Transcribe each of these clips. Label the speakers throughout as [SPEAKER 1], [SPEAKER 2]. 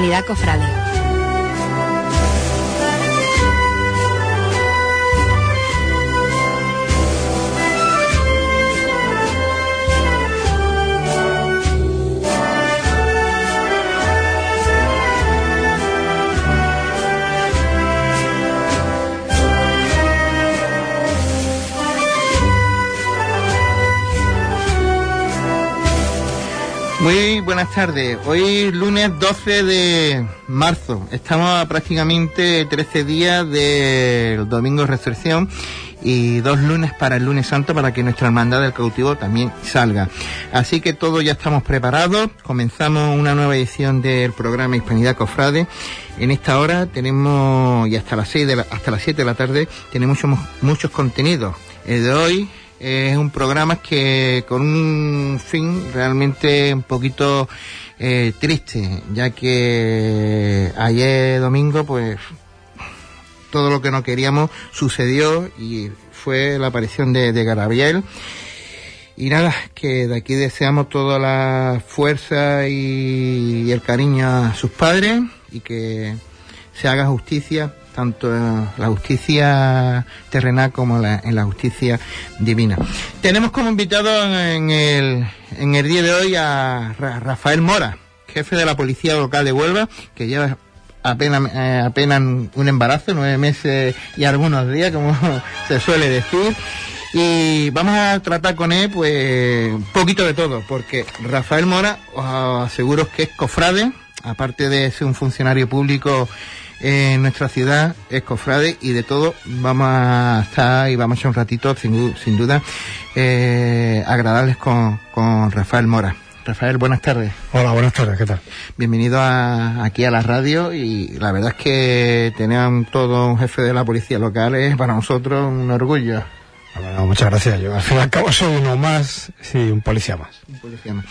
[SPEAKER 1] Hispanidad Cofrade.
[SPEAKER 2] Muy buenas tardes. Hoy lunes 12 de marzo. Estamos a prácticamente 13 días del domingo de resurrección y dos lunes para el lunes santo para que nuestra hermandad del cautivo también salga. Así que todos ya estamos preparados. Comenzamos una nueva edición del programa Hispanidad Cofrade. En esta hora tenemos, y hasta las 6 de la, hasta las 7 de la tarde, tenemos muchos, muchos contenidos. El de hoy es un programa que con un fin realmente un poquito eh, triste, ya que ayer domingo pues todo lo que no queríamos sucedió y fue la aparición de, de Garabiel. Y nada, que de aquí deseamos toda la fuerza y el cariño a sus padres y que se haga justicia tanto en la justicia terrenal como en la justicia divina. Tenemos como invitado en el, en el día de hoy a Rafael Mora, jefe de la Policía Local de Huelva, que lleva apenas, eh, apenas un embarazo, nueve meses y algunos días, como se suele decir. Y vamos a tratar con él, pues, un poquito de todo, porque Rafael Mora, os aseguro que es cofrade, aparte de ser un funcionario público en nuestra ciudad es cofrade y de todo vamos a estar y vamos a echar un ratito sin, sin duda eh, agradables con, con Rafael Mora. Rafael, buenas tardes.
[SPEAKER 3] Hola, buenas tardes, ¿qué tal?
[SPEAKER 2] Bienvenido a, aquí a la radio y la verdad es que tener todo un jefe de la policía local es para nosotros un orgullo.
[SPEAKER 3] Bueno, muchas gracias. Yo al fin y al cabo soy uno más, sí, un policía más.
[SPEAKER 2] Un policía más.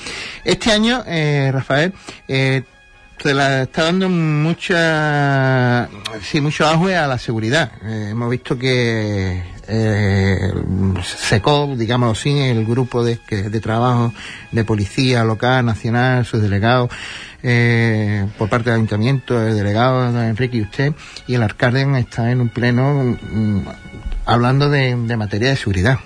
[SPEAKER 2] Este año, eh, Rafael, eh, se la está dando mucha, sí, mucho auge a la seguridad. Eh, hemos visto que eh, secó, digamos así, el grupo de, de trabajo de policía local, nacional, sus delegados, eh, por parte del ayuntamiento, el delegado don Enrique y usted, y el alcalde está en un pleno mm, hablando de materia de seguridad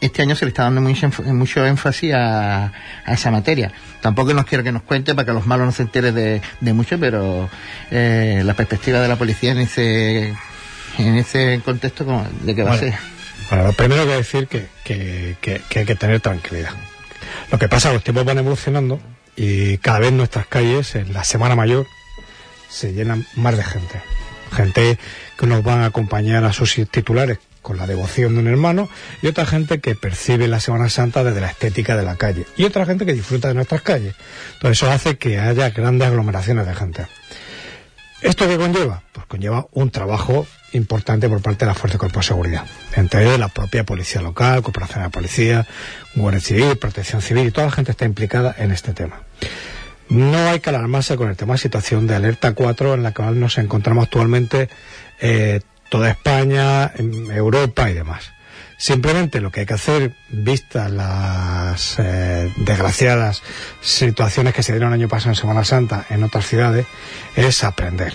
[SPEAKER 2] este año se le está dando mucho, mucho énfasis a, a, esa materia. Tampoco nos quiero que nos cuente para que los malos no se enteren de, de mucho, pero eh, la perspectiva de la policía en ese en ese contexto de qué va a ser.
[SPEAKER 3] Bueno, lo primero que decir que, que, que, que hay que tener tranquilidad. Lo que pasa es que los tiempos van evolucionando y cada vez nuestras calles, en la Semana Mayor, se llenan más de gente. Gente que nos van a acompañar a sus titulares con la devoción de un hermano, y otra gente que percibe la Semana Santa desde la estética de la calle, y otra gente que disfruta de nuestras calles. Entonces eso hace que haya grandes aglomeraciones de gente. ¿Esto qué conlleva? Pues conlleva un trabajo importante por parte de la Fuerza de Cuerpo de Seguridad, entre ellos la propia Policía Local, Cooperación de la Policía, Guardia Civil, Protección Civil, y toda la gente está implicada en este tema. No hay que alarmarse con el tema de situación de alerta 4 en la cual nos encontramos actualmente eh, toda España, Europa y demás. Simplemente lo que hay que hacer, vistas las eh, desgraciadas situaciones que se dieron el año pasado en Semana Santa en otras ciudades, es aprender.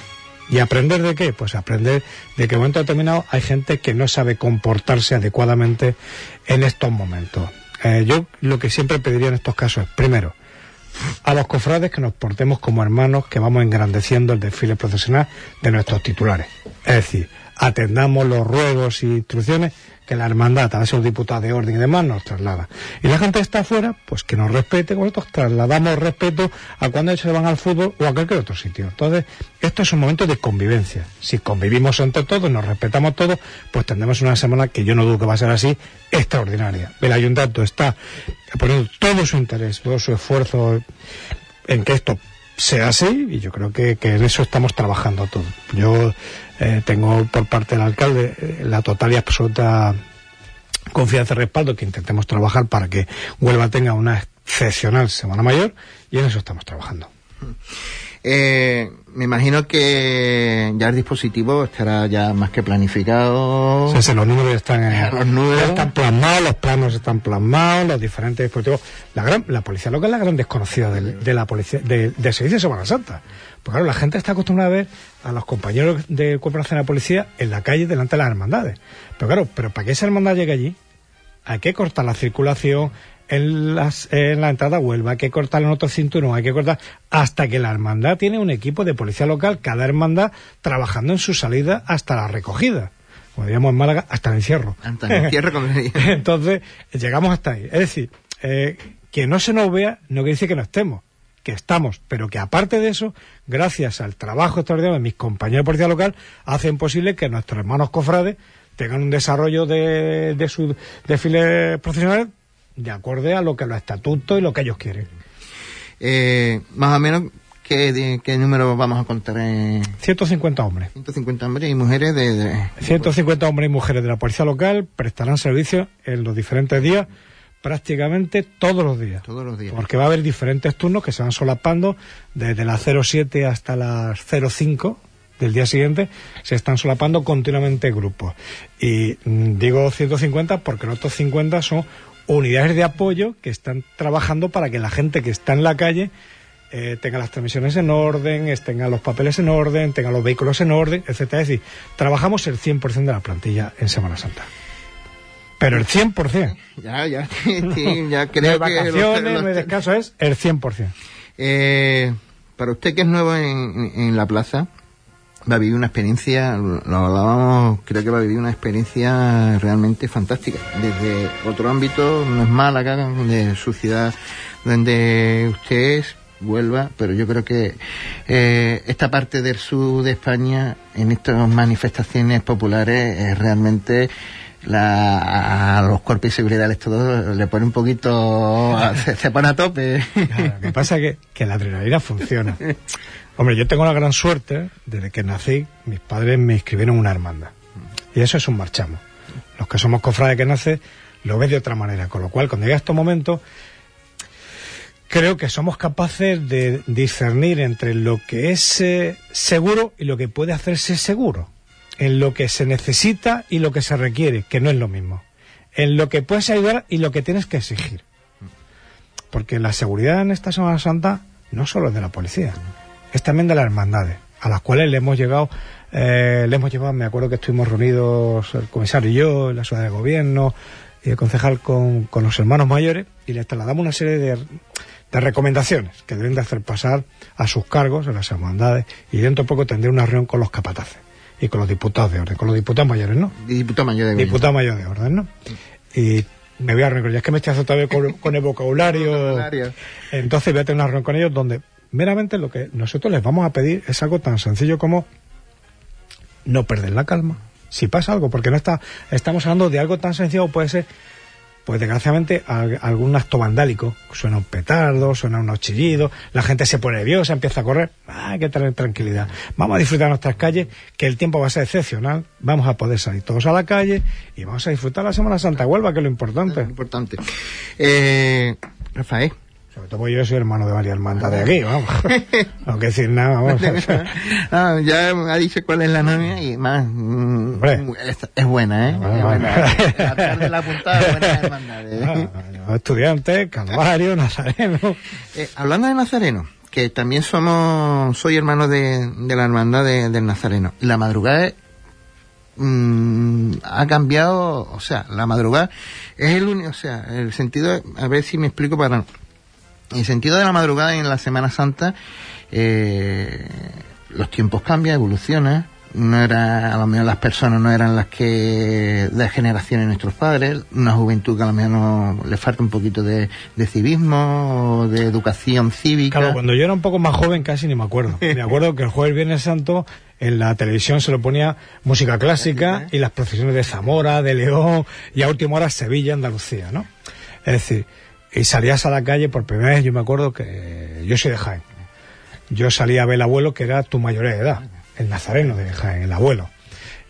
[SPEAKER 3] ¿Y aprender de qué? Pues aprender de que en un momento determinado hay gente que no sabe comportarse adecuadamente en estos momentos. Eh, yo lo que siempre pediría en estos casos es, primero, a los cofrades que nos portemos como hermanos que vamos engrandeciendo el desfile profesional de nuestros titulares. Es decir, atendamos los ruegos y instrucciones que la hermandad, a los diputados de orden y demás, nos traslada. Y la gente está afuera, pues que nos respete, nosotros trasladamos respeto a cuando ellos se van al fútbol o a cualquier otro sitio. Entonces, esto es un momento de convivencia. Si convivimos entre todos, nos respetamos todos, pues tendremos una semana que yo no dudo que va a ser así, extraordinaria. El ayuntamiento está poniendo todo su interés, todo su esfuerzo en que esto sea así y yo creo que, que en eso estamos trabajando todos. Yo eh, tengo por parte del alcalde eh, la total y absoluta confianza y respaldo que intentemos trabajar para que Huelva tenga una excepcional Semana Mayor y en eso estamos trabajando.
[SPEAKER 2] Eh, me imagino que ya el dispositivo estará ya más que planificado.
[SPEAKER 3] Sí, sí, los números están, eh,
[SPEAKER 2] Los números.
[SPEAKER 3] están plasmados, los planos están plasmados, los diferentes dispositivos. La, gran, la policía local es la gran desconocida del- de, la policía, de, del servicio de Semana Santa. Porque claro, la gente está acostumbrada a ver a los compañeros del Cuerpo Nacional de Policía en la calle delante de las hermandades. Pero claro, pero para que esa hermandad llegue allí, hay que cortar la circulación en, las, en la entrada a Huelva, hay que cortar en otro cinturón, hay que cortar hasta que la hermandad tiene un equipo de policía local, cada hermandad trabajando en su salida hasta la recogida. Como diríamos en Málaga, hasta el encierro.
[SPEAKER 2] Hasta el encierro, como.
[SPEAKER 3] Entonces, llegamos hasta ahí. Es decir, eh, que no se nos vea no quiere decir que no estemos, que estamos, pero que aparte de eso, gracias al trabajo extraordinario de mis compañeros de policía local, hacen posible que nuestros hermanos cofrades tengan un desarrollo de, de sus desfiles profesionales de acorde a lo que los estatutos y lo que ellos quieren.
[SPEAKER 2] Eh, más o menos, ¿qué, de- qué número vamos a contar? En
[SPEAKER 3] 150 hombres.
[SPEAKER 2] 150 hombres y mujeres de... de-
[SPEAKER 3] 150 hombres y mujeres de la policía local prestarán servicio en los diferentes días, prácticamente todos los días.
[SPEAKER 2] todos los días.
[SPEAKER 3] Porque va a haber diferentes turnos que se van solapando desde las 07 hasta las 05 del día siguiente, se están solapando continuamente grupos. Y mm, digo 150 porque los otros 50 son unidades de apoyo que están trabajando para que la gente que está en la calle eh, tenga las transmisiones en orden, tenga los papeles en orden, tenga los vehículos en orden, etcétera. Es decir, trabajamos el 100% de la plantilla en Semana Santa. Pero el 100%.
[SPEAKER 2] Ya, ya, sí, sí, ya
[SPEAKER 3] no
[SPEAKER 2] creo
[SPEAKER 3] hay
[SPEAKER 2] que... los-
[SPEAKER 3] vacaciones,
[SPEAKER 2] los-
[SPEAKER 3] no hay descanso, es el 100%.
[SPEAKER 2] Eh, para usted que es nuevo en, en la plaza, va a vivir una experiencia, lo hablábamos, creo que va a vivir una experiencia realmente fantástica. Desde otro ámbito, no es Málaga, de su ciudad donde usted es, Huelva, pero yo creo que eh, esta parte del sur de España, en estas manifestaciones populares, es realmente la, a los cuerpos y seguridad todos le pone un poquito, se, se pone a tope.
[SPEAKER 3] Claro, lo que pasa es que, que la adrenalina funciona. Hombre, yo tengo la gran suerte, desde que nací, mis padres me inscribieron en una hermandad. Y eso es un marchamo. Los que somos cofrades que nace, lo ves de otra manera. Con lo cual, cuando llega estos momentos, creo que somos capaces de discernir entre lo que es eh, seguro y lo que puede hacerse seguro. En lo que se necesita y lo que se requiere, que no es lo mismo. En lo que puedes ayudar y lo que tienes que exigir. Porque la seguridad en esta Semana Santa no solo es de la policía, es también de las hermandades, a las cuales le hemos llegado, eh, le hemos llevado, me acuerdo que estuvimos reunidos el comisario y yo, en la ciudad de gobierno y el concejal con, con los hermanos mayores, y les trasladamos una serie de, de recomendaciones que deben de hacer pasar a sus cargos en las hermandades, y dentro de poco tendré una reunión con los capataces y con los diputados de orden, con los diputados mayores, ¿no?
[SPEAKER 2] Diputado mayor de Gobierno.
[SPEAKER 3] Diputado mayor de orden, ¿no? Y me voy a reunir, ya es que me estoy haciendo todavía con, con el. Vocabulario. Entonces voy a tener una reunión con ellos donde meramente lo que nosotros les vamos a pedir es algo tan sencillo como no perder la calma. Si pasa algo, porque no está, estamos hablando de algo tan sencillo, puede ser, pues desgraciadamente, al- algún acto vandálico. Suena un petardo, suena unos chillidos, la gente se pone nerviosa, empieza a correr. Ah, hay que tener tranquilidad. Vamos a disfrutar nuestras calles, que el tiempo va a ser excepcional. Vamos a poder salir todos a la calle y vamos a disfrutar la Semana Santa Huelva, que es lo importante.
[SPEAKER 2] Importante. Eh, Rafael.
[SPEAKER 3] Sobre todo yo soy hermano de varias hermandades aquí, vamos. No que decir nada, vamos.
[SPEAKER 2] Ah, ya ha dicho cuál es la novia y más. mm, es, es buena, ¿eh?
[SPEAKER 3] Bueno,
[SPEAKER 2] es buena. La tarde la apuntada de buenas hermandades.
[SPEAKER 3] Ah, Estudiantes, Calvario, Nazareno.
[SPEAKER 2] Eh, hablando de Nazareno, que también somos, soy hermano de, de la hermandad de- del Nazareno. La madrugada mm, ha cambiado, o sea, la madrugada es el único, o sea, el sentido, a ver si me explico para, el sentido de la madrugada en la Semana Santa, eh, los tiempos cambian, evolucionan, no era, a lo mejor las personas no eran las que de generación de nuestros padres, una juventud que a lo mejor no, le falta un poquito de, de civismo, de educación cívica.
[SPEAKER 3] Claro, cuando yo era un poco más joven casi ni me acuerdo. Me acuerdo que el jueves Viernes Santo en la televisión se lo ponía música clásica y las procesiones de Zamora, de León y a última hora Sevilla, Andalucía, ¿no? Es decir, y salías a la calle por primera vez, yo me acuerdo que yo soy de Jaén. Yo salía a ver al abuelo que era tu mayoría de edad, el nazareno de Jaén, el abuelo,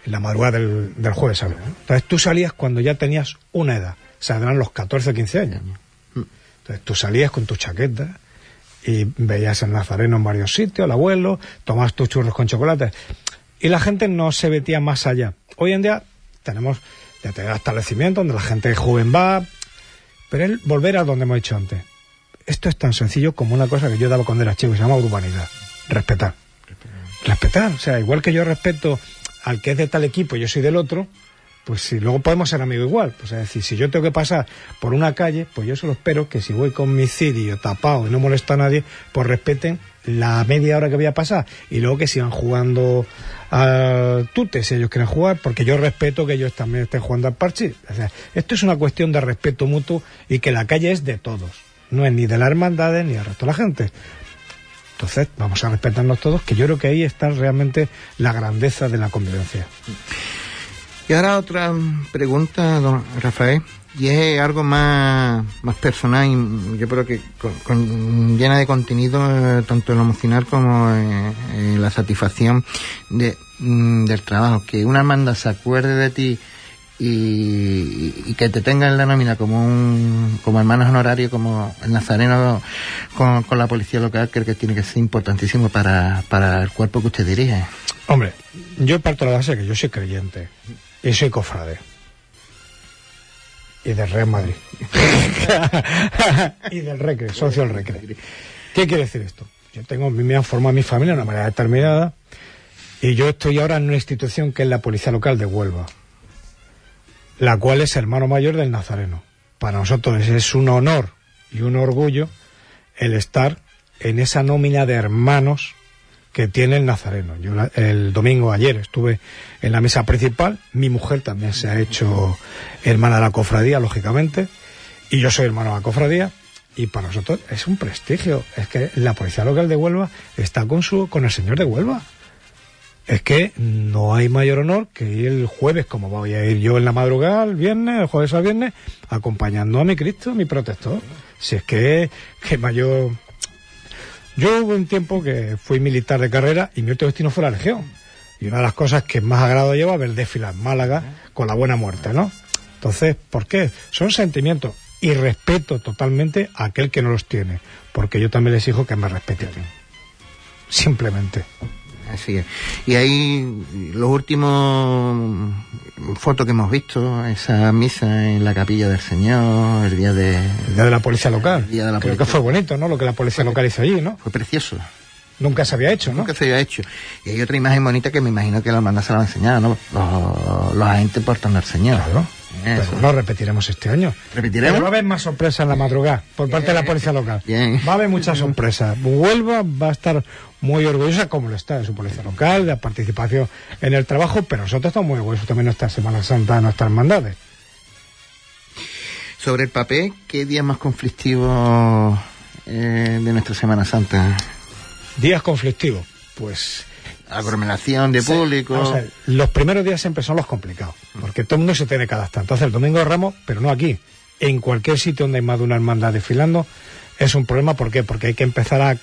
[SPEAKER 3] en la madrugada del, del jueves ¿sabes? Entonces tú salías cuando ya tenías una edad, o sea, eran los 14 o 15 años. Entonces tú salías con tu chaqueta y veías el nazareno en varios sitios, el abuelo, tomabas tus churros con chocolate. Y la gente no se metía más allá. Hoy en día tenemos ya tenemos establecimientos donde la gente joven va, pero el volver a donde hemos dicho antes. Esto es tan sencillo como una cosa que yo daba cuando era chico, que se llama urbanidad. Respetar. Respetar. O sea, igual que yo respeto al que es de tal equipo y yo soy del otro, pues si luego podemos ser amigos igual. Pues es decir, si yo tengo que pasar por una calle, pues yo solo espero que si voy con mi cirio tapado y no molesto a nadie, pues respeten la media hora que voy a pasar y luego que sigan jugando al tute si ellos quieren jugar, porque yo respeto que ellos también estén jugando al parche. Esto es una cuestión de respeto mutuo y que la calle es de todos, no es ni de las hermandades ni del resto de la gente. Entonces, vamos a respetarnos todos, que yo creo que ahí está realmente la grandeza de la convivencia.
[SPEAKER 2] Y ahora otra pregunta, don Rafael, y es algo más, más personal y yo creo que llena de contenido, eh, tanto en lo emocional como en, en la satisfacción de, mm, del trabajo. Que una hermandad se acuerde de ti y, que te tenga en la nómina como un como hermanos honorarios, como el nazareno con, con la policía local, creo que tiene que ser importantísimo para, para el cuerpo que usted dirige.
[SPEAKER 3] Hombre, yo parto de la base que yo soy creyente y soy cofrade. Y del Real Madrid. y del Recre, socio del Recre. ¿Qué quiere decir esto? Yo tengo, me han formado mi familia de una manera determinada y yo estoy ahora en una institución que es la Policía Local de Huelva, la cual es hermano mayor del Nazareno. Para nosotros es un honor y un orgullo el estar en esa nómina de hermanos que tiene el Nazareno. Yo la- el domingo ayer estuve en la mesa principal, mi mujer también se ha hecho hermana de la cofradía, lógicamente, y yo soy hermano de la cofradía, y para nosotros es un prestigio. Es que la policía local de Huelva está con su, con el señor de Huelva. Es que no hay mayor honor que ir el jueves, como voy a ir yo en la madrugada, el viernes, el jueves al viernes, acompañando a mi Cristo, mi protector. Si es que, que mayor, yo hubo un tiempo que fui militar de carrera y mi otro destino fue la Legión. Y una de las cosas que más agrado llevo es ver desfilar en Málaga con la buena muerte, ¿no? Entonces, ¿por qué? Son sentimientos y respeto totalmente a aquel que no los tiene, porque yo también les exijo que me respeten. Simplemente.
[SPEAKER 2] Así es. Y ahí los últimos fotos que hemos visto, esa misa en la capilla del Señor, el día de...
[SPEAKER 3] El día de la policía local.
[SPEAKER 2] El día de la
[SPEAKER 3] Creo
[SPEAKER 2] policía.
[SPEAKER 3] que fue bonito, ¿no? Lo que la policía local hizo allí, ¿no?
[SPEAKER 2] Fue precioso.
[SPEAKER 3] Nunca se había hecho, ¿no?
[SPEAKER 2] Nunca se había hecho. Y hay otra imagen bonita que me imagino que la hermandad se la va a enseñar, ¿no? Los, los agentes Señor.
[SPEAKER 3] Claro.
[SPEAKER 2] Eso.
[SPEAKER 3] Pero no repetiremos este año.
[SPEAKER 2] ¿Repetiremos?
[SPEAKER 3] Pero va a haber más sorpresas en la madrugada por parte de la policía local.
[SPEAKER 2] Bien.
[SPEAKER 3] Va a haber muchas sorpresas. Huelva va a estar muy orgullosa, como lo está, de su policía local, de la participación en el trabajo, pero nosotros estamos muy orgullosos también nuestra Semana Santa, nuestras hermandades.
[SPEAKER 2] Sobre el papel, ¿qué día más conflictivo eh, de nuestra Semana Santa?
[SPEAKER 3] Días conflictivos. Pues
[SPEAKER 2] Aglomeración de público.
[SPEAKER 3] Vamos a ver, los primeros días siempre son los complicados, porque todo el mundo se tiene que adaptar. Entonces, el domingo de Ramos, pero no aquí, en cualquier sitio donde hay más de una hermandad desfilando, es un problema. ¿Por qué? Porque hay que empezar a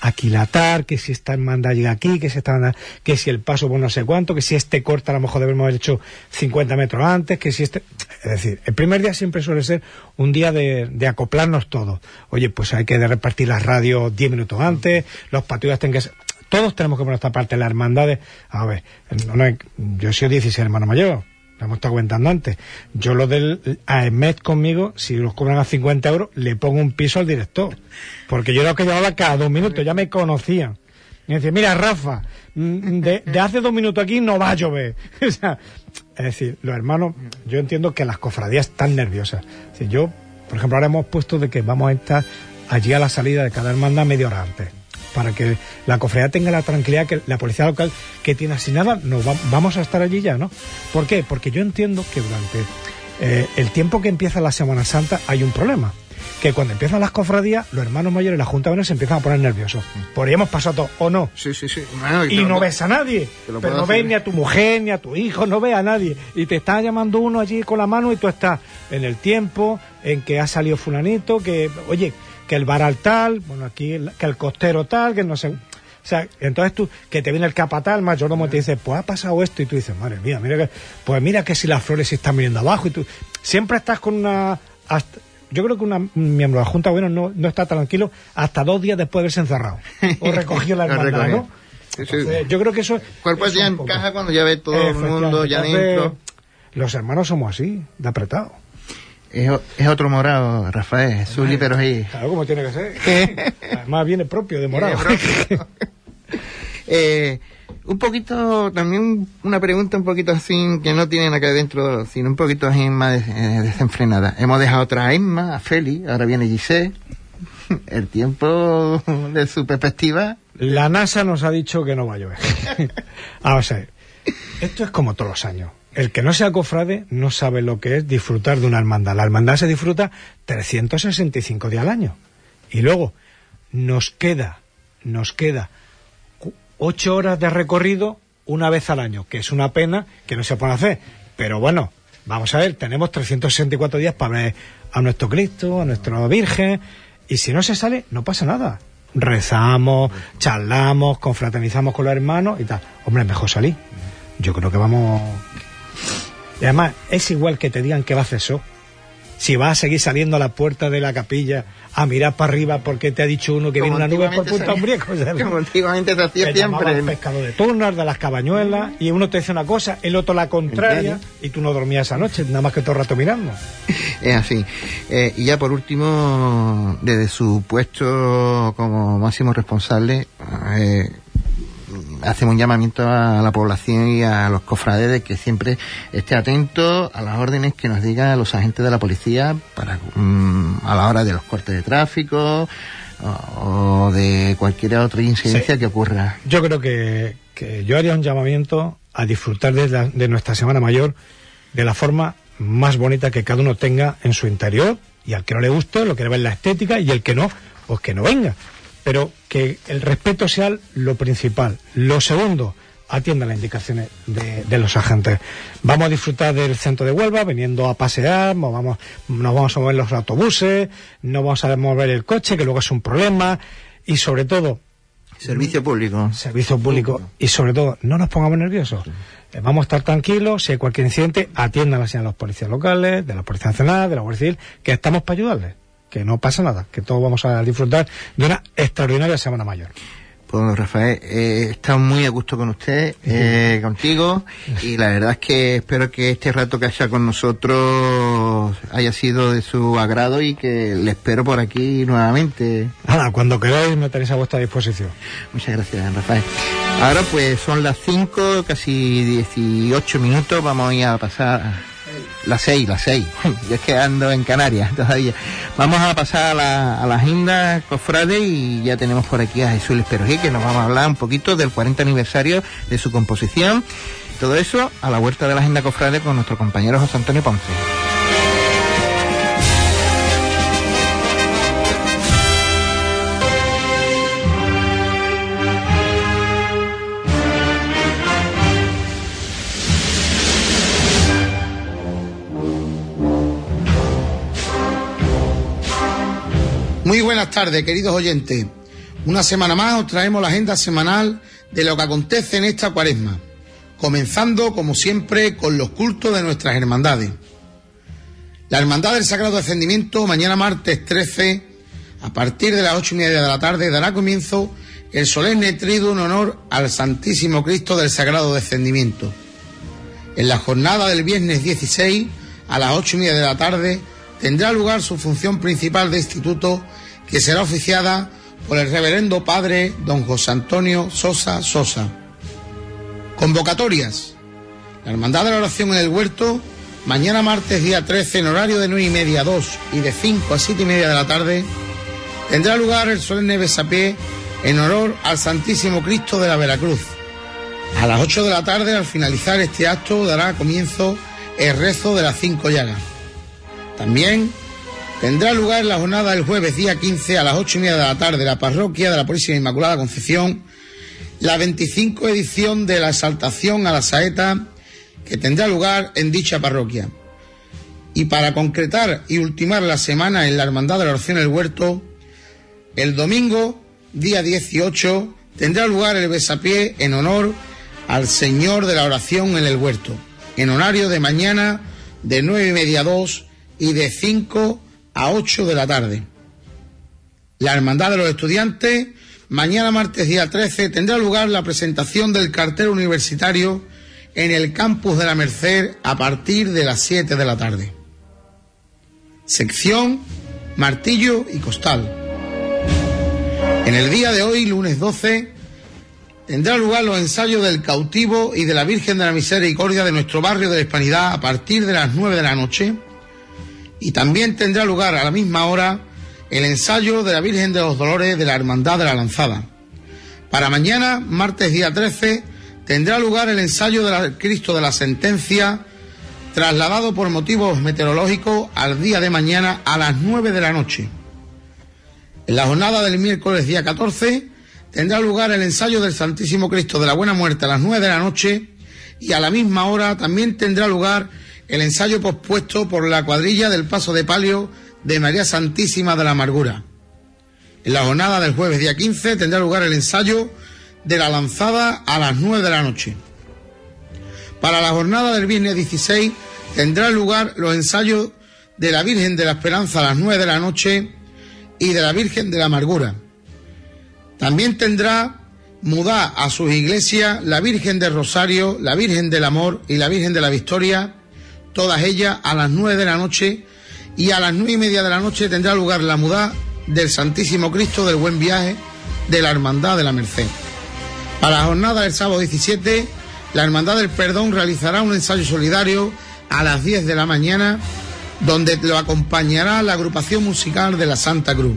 [SPEAKER 3] aquilatar que si esta hermandad llega aquí, que si, esta hermandad- que si el paso pues no sé cuánto, que si este corta a lo mejor debemos haber hecho 50 metros antes, que si este... Es decir, el primer día siempre suele ser un día de, de acoplarnos todos. Oye, pues hay que repartir las radios 10 minutos antes, los patrullas tienen que ser... Todos tenemos que poner nuestra parte, las hermandades. A ver, no, no hay- yo soy 16 hermano mayor, lo hemos estado comentando antes. Yo lo del AEMED conmigo, si los cobran a 50 euros, le pongo un piso al director. Porque yo era lo que llevaba cada dos minutos, ya me conocían. Y decía, mira, Rafa, mm, de, de hace dos minutos aquí no va a llover. Es decir, los hermanos, yo entiendo que las cofradías están nerviosas. Yo, por ejemplo, ahora hemos puesto de que vamos a estar allí a la salida de cada hermandad media hora antes. Para que la cofradía tenga la tranquilidad que la policía local que tiene asignada, no vamos a estar allí ya, ¿no? ¿Por qué? Porque yo entiendo que durante eh, el tiempo que empieza la Semana Santa hay un problema que cuando empiezan las cofradías, los hermanos mayores y la Junta de se empiezan a poner nerviosos. Podríamos pasar todo, ¿o no?
[SPEAKER 2] Sí, sí, sí.
[SPEAKER 3] y, no ves a nadie. Pero no ves ni a tu mujer, ni a tu hijo, no ves a nadie. Y te está llamando uno allí con la mano y tú estás en el tiempo en que ha salido fulanito, que, oye, que el varal tal, bueno, aquí, que el costero tal, que no sé... O sea, entonces tú, que te viene el capatal, el mayordomo te dice, pues ha pasado esto, y tú dices, madre mía, mira que, pues mira que si las flores se están viniendo abajo, y tú siempre estás con una, yo creo que un miembro de la Junta bueno no, no está tranquilo hasta dos días después de haberse encerrado o recogido la hermandad, ¿no? yo creo que eso
[SPEAKER 2] el cuerpo ya encaja cuando ya ve todo el mundo ya dentro.
[SPEAKER 3] Los hermanos somos así de apretado
[SPEAKER 2] es, es otro morado Rafael Zuli pero ahí
[SPEAKER 3] claro como tiene que ser además viene propio de morado
[SPEAKER 2] eh, un poquito, también una pregunta un poquito así, que no tienen acá dentro, sino un poquito así más eh, desenfrenada. Hemos dejado otra a Emma, a Feli, ahora viene Giselle. El tiempo de su perspectiva.
[SPEAKER 3] La NASA nos ha dicho que no va a llover. a ver, esto es como todos los años. El que no sea cofrade no sabe lo que es disfrutar de una hermandad. La hermandad se disfruta 365 días al año. Y luego nos queda, nos queda ocho horas de recorrido una vez al año, que es una pena que no se pueda hacer. Pero bueno, vamos a ver, tenemos 364 días para ver a nuestro Cristo, a nuestra Virgen, y si no se sale, no pasa nada. Rezamos, charlamos, confraternizamos con los hermanos y tal. Hombre, mejor salir. Yo creo que vamos... Y además, es igual que te digan que va a hacer eso si vas a seguir saliendo a la puerta de la capilla a mirar para arriba porque te ha dicho uno que viene una nube por Punta Umbrieco.
[SPEAKER 2] Como antiguamente se hacía siempre.
[SPEAKER 3] El pescado de de las cabañuelas, y uno te dice una cosa, el otro la contraria, y tú no dormías esa noche, nada más que todo el rato mirando.
[SPEAKER 2] Es así. Eh, y ya por último, desde su puesto como máximo responsable, eh, hacemos un llamamiento a la población y a los cofrades de que siempre esté atento a las órdenes que nos digan los agentes de la policía para mm, a la hora de los cortes de tráfico o, de cualquier otra incidencia que ocurra.
[SPEAKER 3] Yo creo que, yo haría un llamamiento a disfrutar de, de nuestra Semana Mayor de la forma más bonita que cada uno tenga en su interior y al que no le guste lo quiere ver la estética y el que no, pues que no venga pero que el respeto sea lo principal. Lo segundo, atienda las indicaciones de, los agentes. Vamos a disfrutar del centro de Huelva, viniendo a pasear, nos vamos, nos vamos a mover los autobuses, no vamos a mover el coche, que luego es un problema, y sobre todo...
[SPEAKER 2] Servicio público.
[SPEAKER 3] Servicio público. Y sobre todo, no nos pongamos nerviosos. Eh, vamos a estar tranquilos, si hay cualquier incidente, atiendan a los policías locales, de la Policía Nacional, de la Guardia Civil, que estamos para ayudarles que no pasa nada, que todos vamos a disfrutar de una extraordinaria Semana Mayor.
[SPEAKER 2] Pues Rafael, eh, he estado muy a gusto con usted, eh, contigo, y la verdad es que espero que este rato que haya con nosotros haya sido de su agrado y que le espero por aquí nuevamente.
[SPEAKER 3] Nada, cuando queráis me tenéis a vuestra disposición.
[SPEAKER 2] Muchas gracias, Rafael. Ahora pues son las 5, casi 18 minutos, vamos a ir a pasar las seis, las seis. Yo es que ando en Canarias todavía. Vamos a pasar a la, a la agenda, cofrade, y ya tenemos por aquí a Jesús Esperojí, que nos vamos a hablar un poquito del 40 aniversario de su composición. Todo eso a la vuelta de la agenda cofrade con nuestro compañero José Antonio Ponce.
[SPEAKER 1] Muy buenas tardes, queridos oyentes. Una semana más os traemos la agenda semanal de lo que acontece en esta cuaresma, comenzando, como siempre, con los cultos de nuestras hermandades. La Hermandad del Sagrado Descendimiento, mañana martes 13, a partir de las ocho y media de la tarde, dará comienzo el solemne triduo en honor al Santísimo Cristo del Sagrado Descendimiento. En la jornada del viernes 16, a las ocho y media de la tarde, tendrá lugar su función principal de instituto que será oficiada por el reverendo padre don José Antonio Sosa Sosa. Convocatorias. La Hermandad de la Oración en el Huerto, mañana martes día 13 en horario de 9 y media a 2 y de 5 a 7 y media de la tarde, tendrá lugar el solemne besapié en honor al Santísimo Cristo de la Veracruz. A las 8 de la tarde, al finalizar este acto, dará comienzo el rezo de las cinco llagas. También tendrá lugar la jornada del jueves día 15 a las 8 y media de la tarde la parroquia de la Purísima Inmaculada Concepción, la 25 edición de la exaltación a la saeta que tendrá lugar en dicha parroquia. Y para concretar y ultimar la semana en la Hermandad de la Oración del Huerto, el domingo, día 18, tendrá lugar el besapié en honor al Señor de la Oración en el Huerto, en horario de mañana de nueve y media a 2 y de 5 a 8 de la tarde. La Hermandad de los Estudiantes, mañana martes día 13, tendrá lugar la presentación del cartel universitario en el campus de la Merced a partir de las 7 de la tarde. Sección Martillo y Costal. En el día de hoy, lunes 12, tendrá lugar los ensayos del cautivo y de la Virgen de la Misericordia de nuestro barrio de la Hispanidad a partir de las 9 de la noche. Y también tendrá lugar a la misma hora el ensayo de la Virgen de los Dolores de la Hermandad de la Lanzada. Para mañana, martes día 13, tendrá lugar el ensayo del Cristo de la Sentencia, trasladado por motivos meteorológicos al día de mañana a las 9 de la noche. En la jornada del miércoles día 14 tendrá lugar el ensayo del Santísimo Cristo de la Buena Muerte a las 9 de la noche y a la misma hora también tendrá lugar el ensayo pospuesto por la cuadrilla del Paso de Palio de María Santísima de la Amargura. En la jornada del jueves día 15 tendrá lugar el ensayo de la lanzada a las 9 de la noche. Para la jornada del viernes 16 tendrá lugar los ensayos de la Virgen de la Esperanza a las 9 de la noche y de la Virgen de la Amargura. También tendrá mudar a sus iglesias la Virgen del Rosario, la Virgen del Amor y la Virgen de la Victoria, todas ellas a las 9 de la noche y a las nueve y media de la noche tendrá lugar la mudá del Santísimo Cristo del Buen Viaje de la Hermandad de la Merced. Para la jornada del sábado 17, la Hermandad del Perdón realizará un ensayo solidario a las 10 de la mañana, donde lo acompañará la agrupación musical de la Santa Cruz.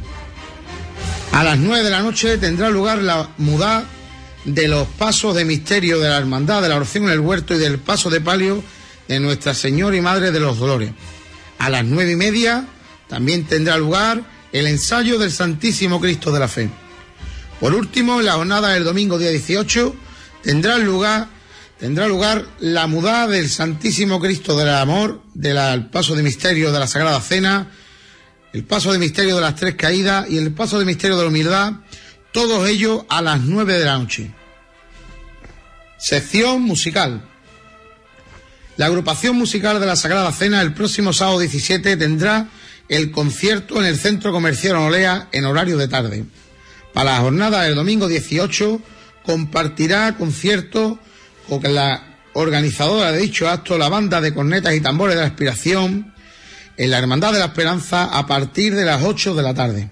[SPEAKER 1] A las 9 de la noche tendrá lugar la mudá de los pasos de misterio de la Hermandad de la Oración en el Huerto y del paso de palio de Nuestra Señora y Madre de los Dolores. A las nueve y media también tendrá lugar el ensayo del Santísimo Cristo de la Fe. Por último, en la jornada del domingo día 18 tendrá lugar, tendrá lugar la mudada del Santísimo Cristo del Amor, del paso de misterio de la Sagrada Cena, el paso de misterio de las Tres Caídas y el paso de misterio de la Humildad, todos ellos a las nueve de la noche. Sección musical. La agrupación musical de la Sagrada Cena el próximo sábado 17 tendrá el concierto en el Centro Comercial Olea en horario de tarde. Para la jornada del domingo 18 compartirá concierto con la organizadora de dicho acto, la banda de cornetas y tambores de la aspiración, en la Hermandad de la Esperanza a partir de las 8 de la tarde.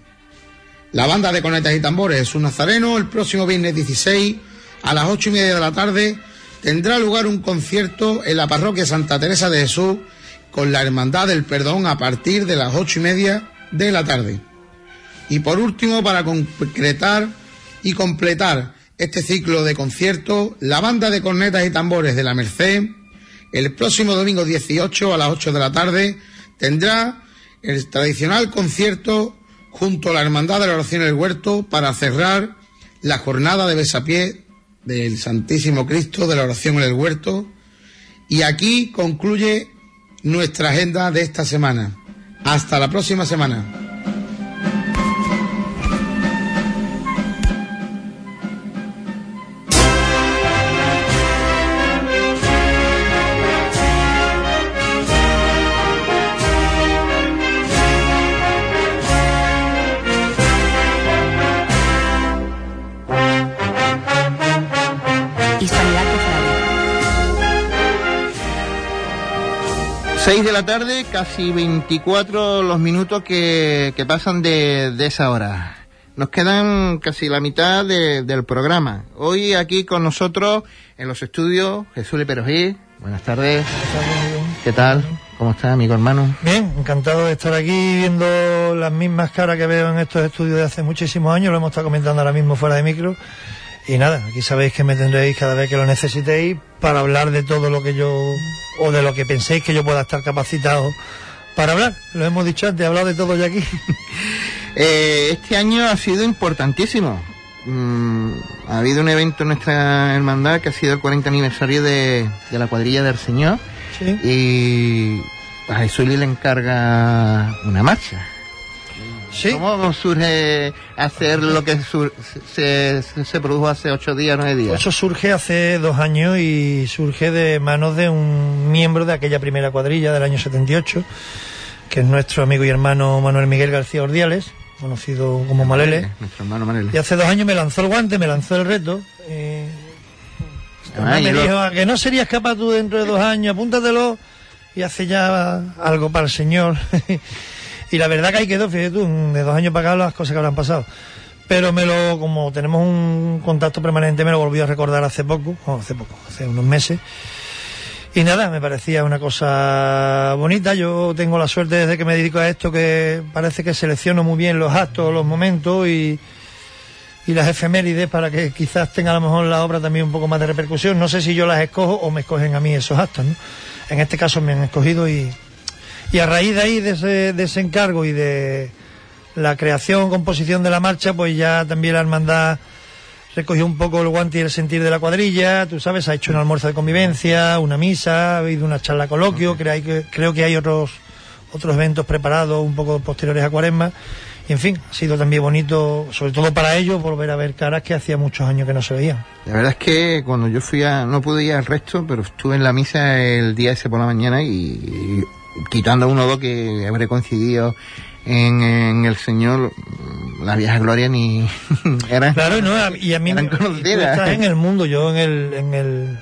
[SPEAKER 1] La banda de cornetas y tambores es un nazareno el próximo viernes 16 a las 8 y media de la tarde tendrá lugar un concierto en la parroquia Santa Teresa de Jesús con la Hermandad del Perdón a partir de las ocho y media de la tarde. Y por último, para concretar y completar este ciclo de conciertos, la banda de cornetas y tambores de la Merced, el próximo domingo 18 a las 8 de la tarde, tendrá el tradicional concierto junto a la Hermandad de la Oración del Huerto para cerrar la jornada de besapié del Santísimo Cristo de la oración en el huerto. Y aquí concluye nuestra agenda de esta semana. Hasta la próxima semana.
[SPEAKER 2] 6 de la tarde, casi 24 los minutos que, pasan de, esa hora. Nos quedan casi la mitad del programa. Hoy aquí con nosotros en los estudios Jesús Leperojí. Buenas tardes. ¿Qué tal? ¿Cómo está, amigo hermano?
[SPEAKER 4] Bien, encantado de estar aquí viendo las mismas caras que veo en estos estudios de hace muchísimos años. Lo hemos estado comentando ahora mismo fuera de micro. Y nada, aquí sabéis que me tendréis cada vez que lo necesitéis para hablar de todo lo que yo, o de lo que penséis que yo pueda estar capacitado para hablar. Lo hemos dicho antes, he hablado de todo ya aquí.
[SPEAKER 2] Eh, este año ha sido importantísimo. Mm, ha habido un evento en nuestra hermandad que ha sido el 40 aniversario de, de la cuadrilla del Señor.
[SPEAKER 4] Sí.
[SPEAKER 2] Y a Jesús le encarga una marcha.
[SPEAKER 4] Sí.
[SPEAKER 2] ¿Cómo surge hacer lo que sur- se, se, produjo hace ocho días, nueve días?
[SPEAKER 4] Eso surge hace dos años y surge de manos de un miembro de aquella primera cuadrilla del año 78, que es nuestro amigo y hermano Manuel Miguel García Ordiales, conocido como Malele.
[SPEAKER 2] Nuestro hermano Manele.
[SPEAKER 4] Y hace dos años me lanzó el guante, me lanzó el reto. eh,
[SPEAKER 2] Ah,
[SPEAKER 4] me
[SPEAKER 2] lo-
[SPEAKER 4] dijo "¿A que no serías capaz tú dentro de dos años, apúntatelo y hace ya algo para el Señor. y la verdad que ahí quedó, fíjate tú, de dos años para acá las cosas que habrán pasado. Pero me lo, como tenemos un contacto permanente, me lo volvió a recordar hace poco, no, hace poco, hace unos meses. Y nada, me parecía una cosa bonita. Yo tengo la suerte desde que me dedico a esto que parece que selecciono muy bien los actos, los momentos y, y las efemérides para que quizás tenga a lo mejor la obra también un poco más de repercusión. No sé si yo las escojo o me escogen a mí esos actos, ¿no? En este caso me han escogido y, y a raíz de ahí, de ese, de ese encargo y de la creación, composición de la marcha, pues ya también la hermandad recogió un poco el guante y el sentir de la cuadrilla, tú sabes, ha hecho un almuerzo de convivencia, una misa, ha habido una charla coloquio, creo, que- creo que hay otros otros eventos preparados un poco posteriores a Cuaresma. Y en fin, ha sido también bonito, sobre todo para ellos, volver a ver caras que hacía muchos años que no se veían.
[SPEAKER 2] La verdad es que cuando yo fui a, no pude ir al resto, pero estuve en la misa el día ese por la mañana y quitando uno o dos que habré coincidido en, en el Señor, la vieja gloria ni era.
[SPEAKER 4] Claro, no, y a mí
[SPEAKER 2] Eran
[SPEAKER 4] tú estás en el mundo, yo en el, en el,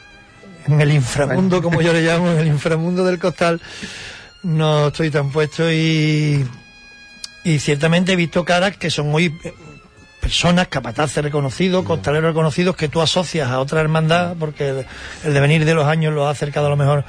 [SPEAKER 4] en el inframundo, como yo le llamo, en el inframundo del costal, no estoy tan puesto y, y ciertamente he visto caras que son muy personas, capataces reconocidos, costaleros reconocidos, que tú asocias a otra hermandad, porque el, el devenir de los años lo ha acercado a lo mejor,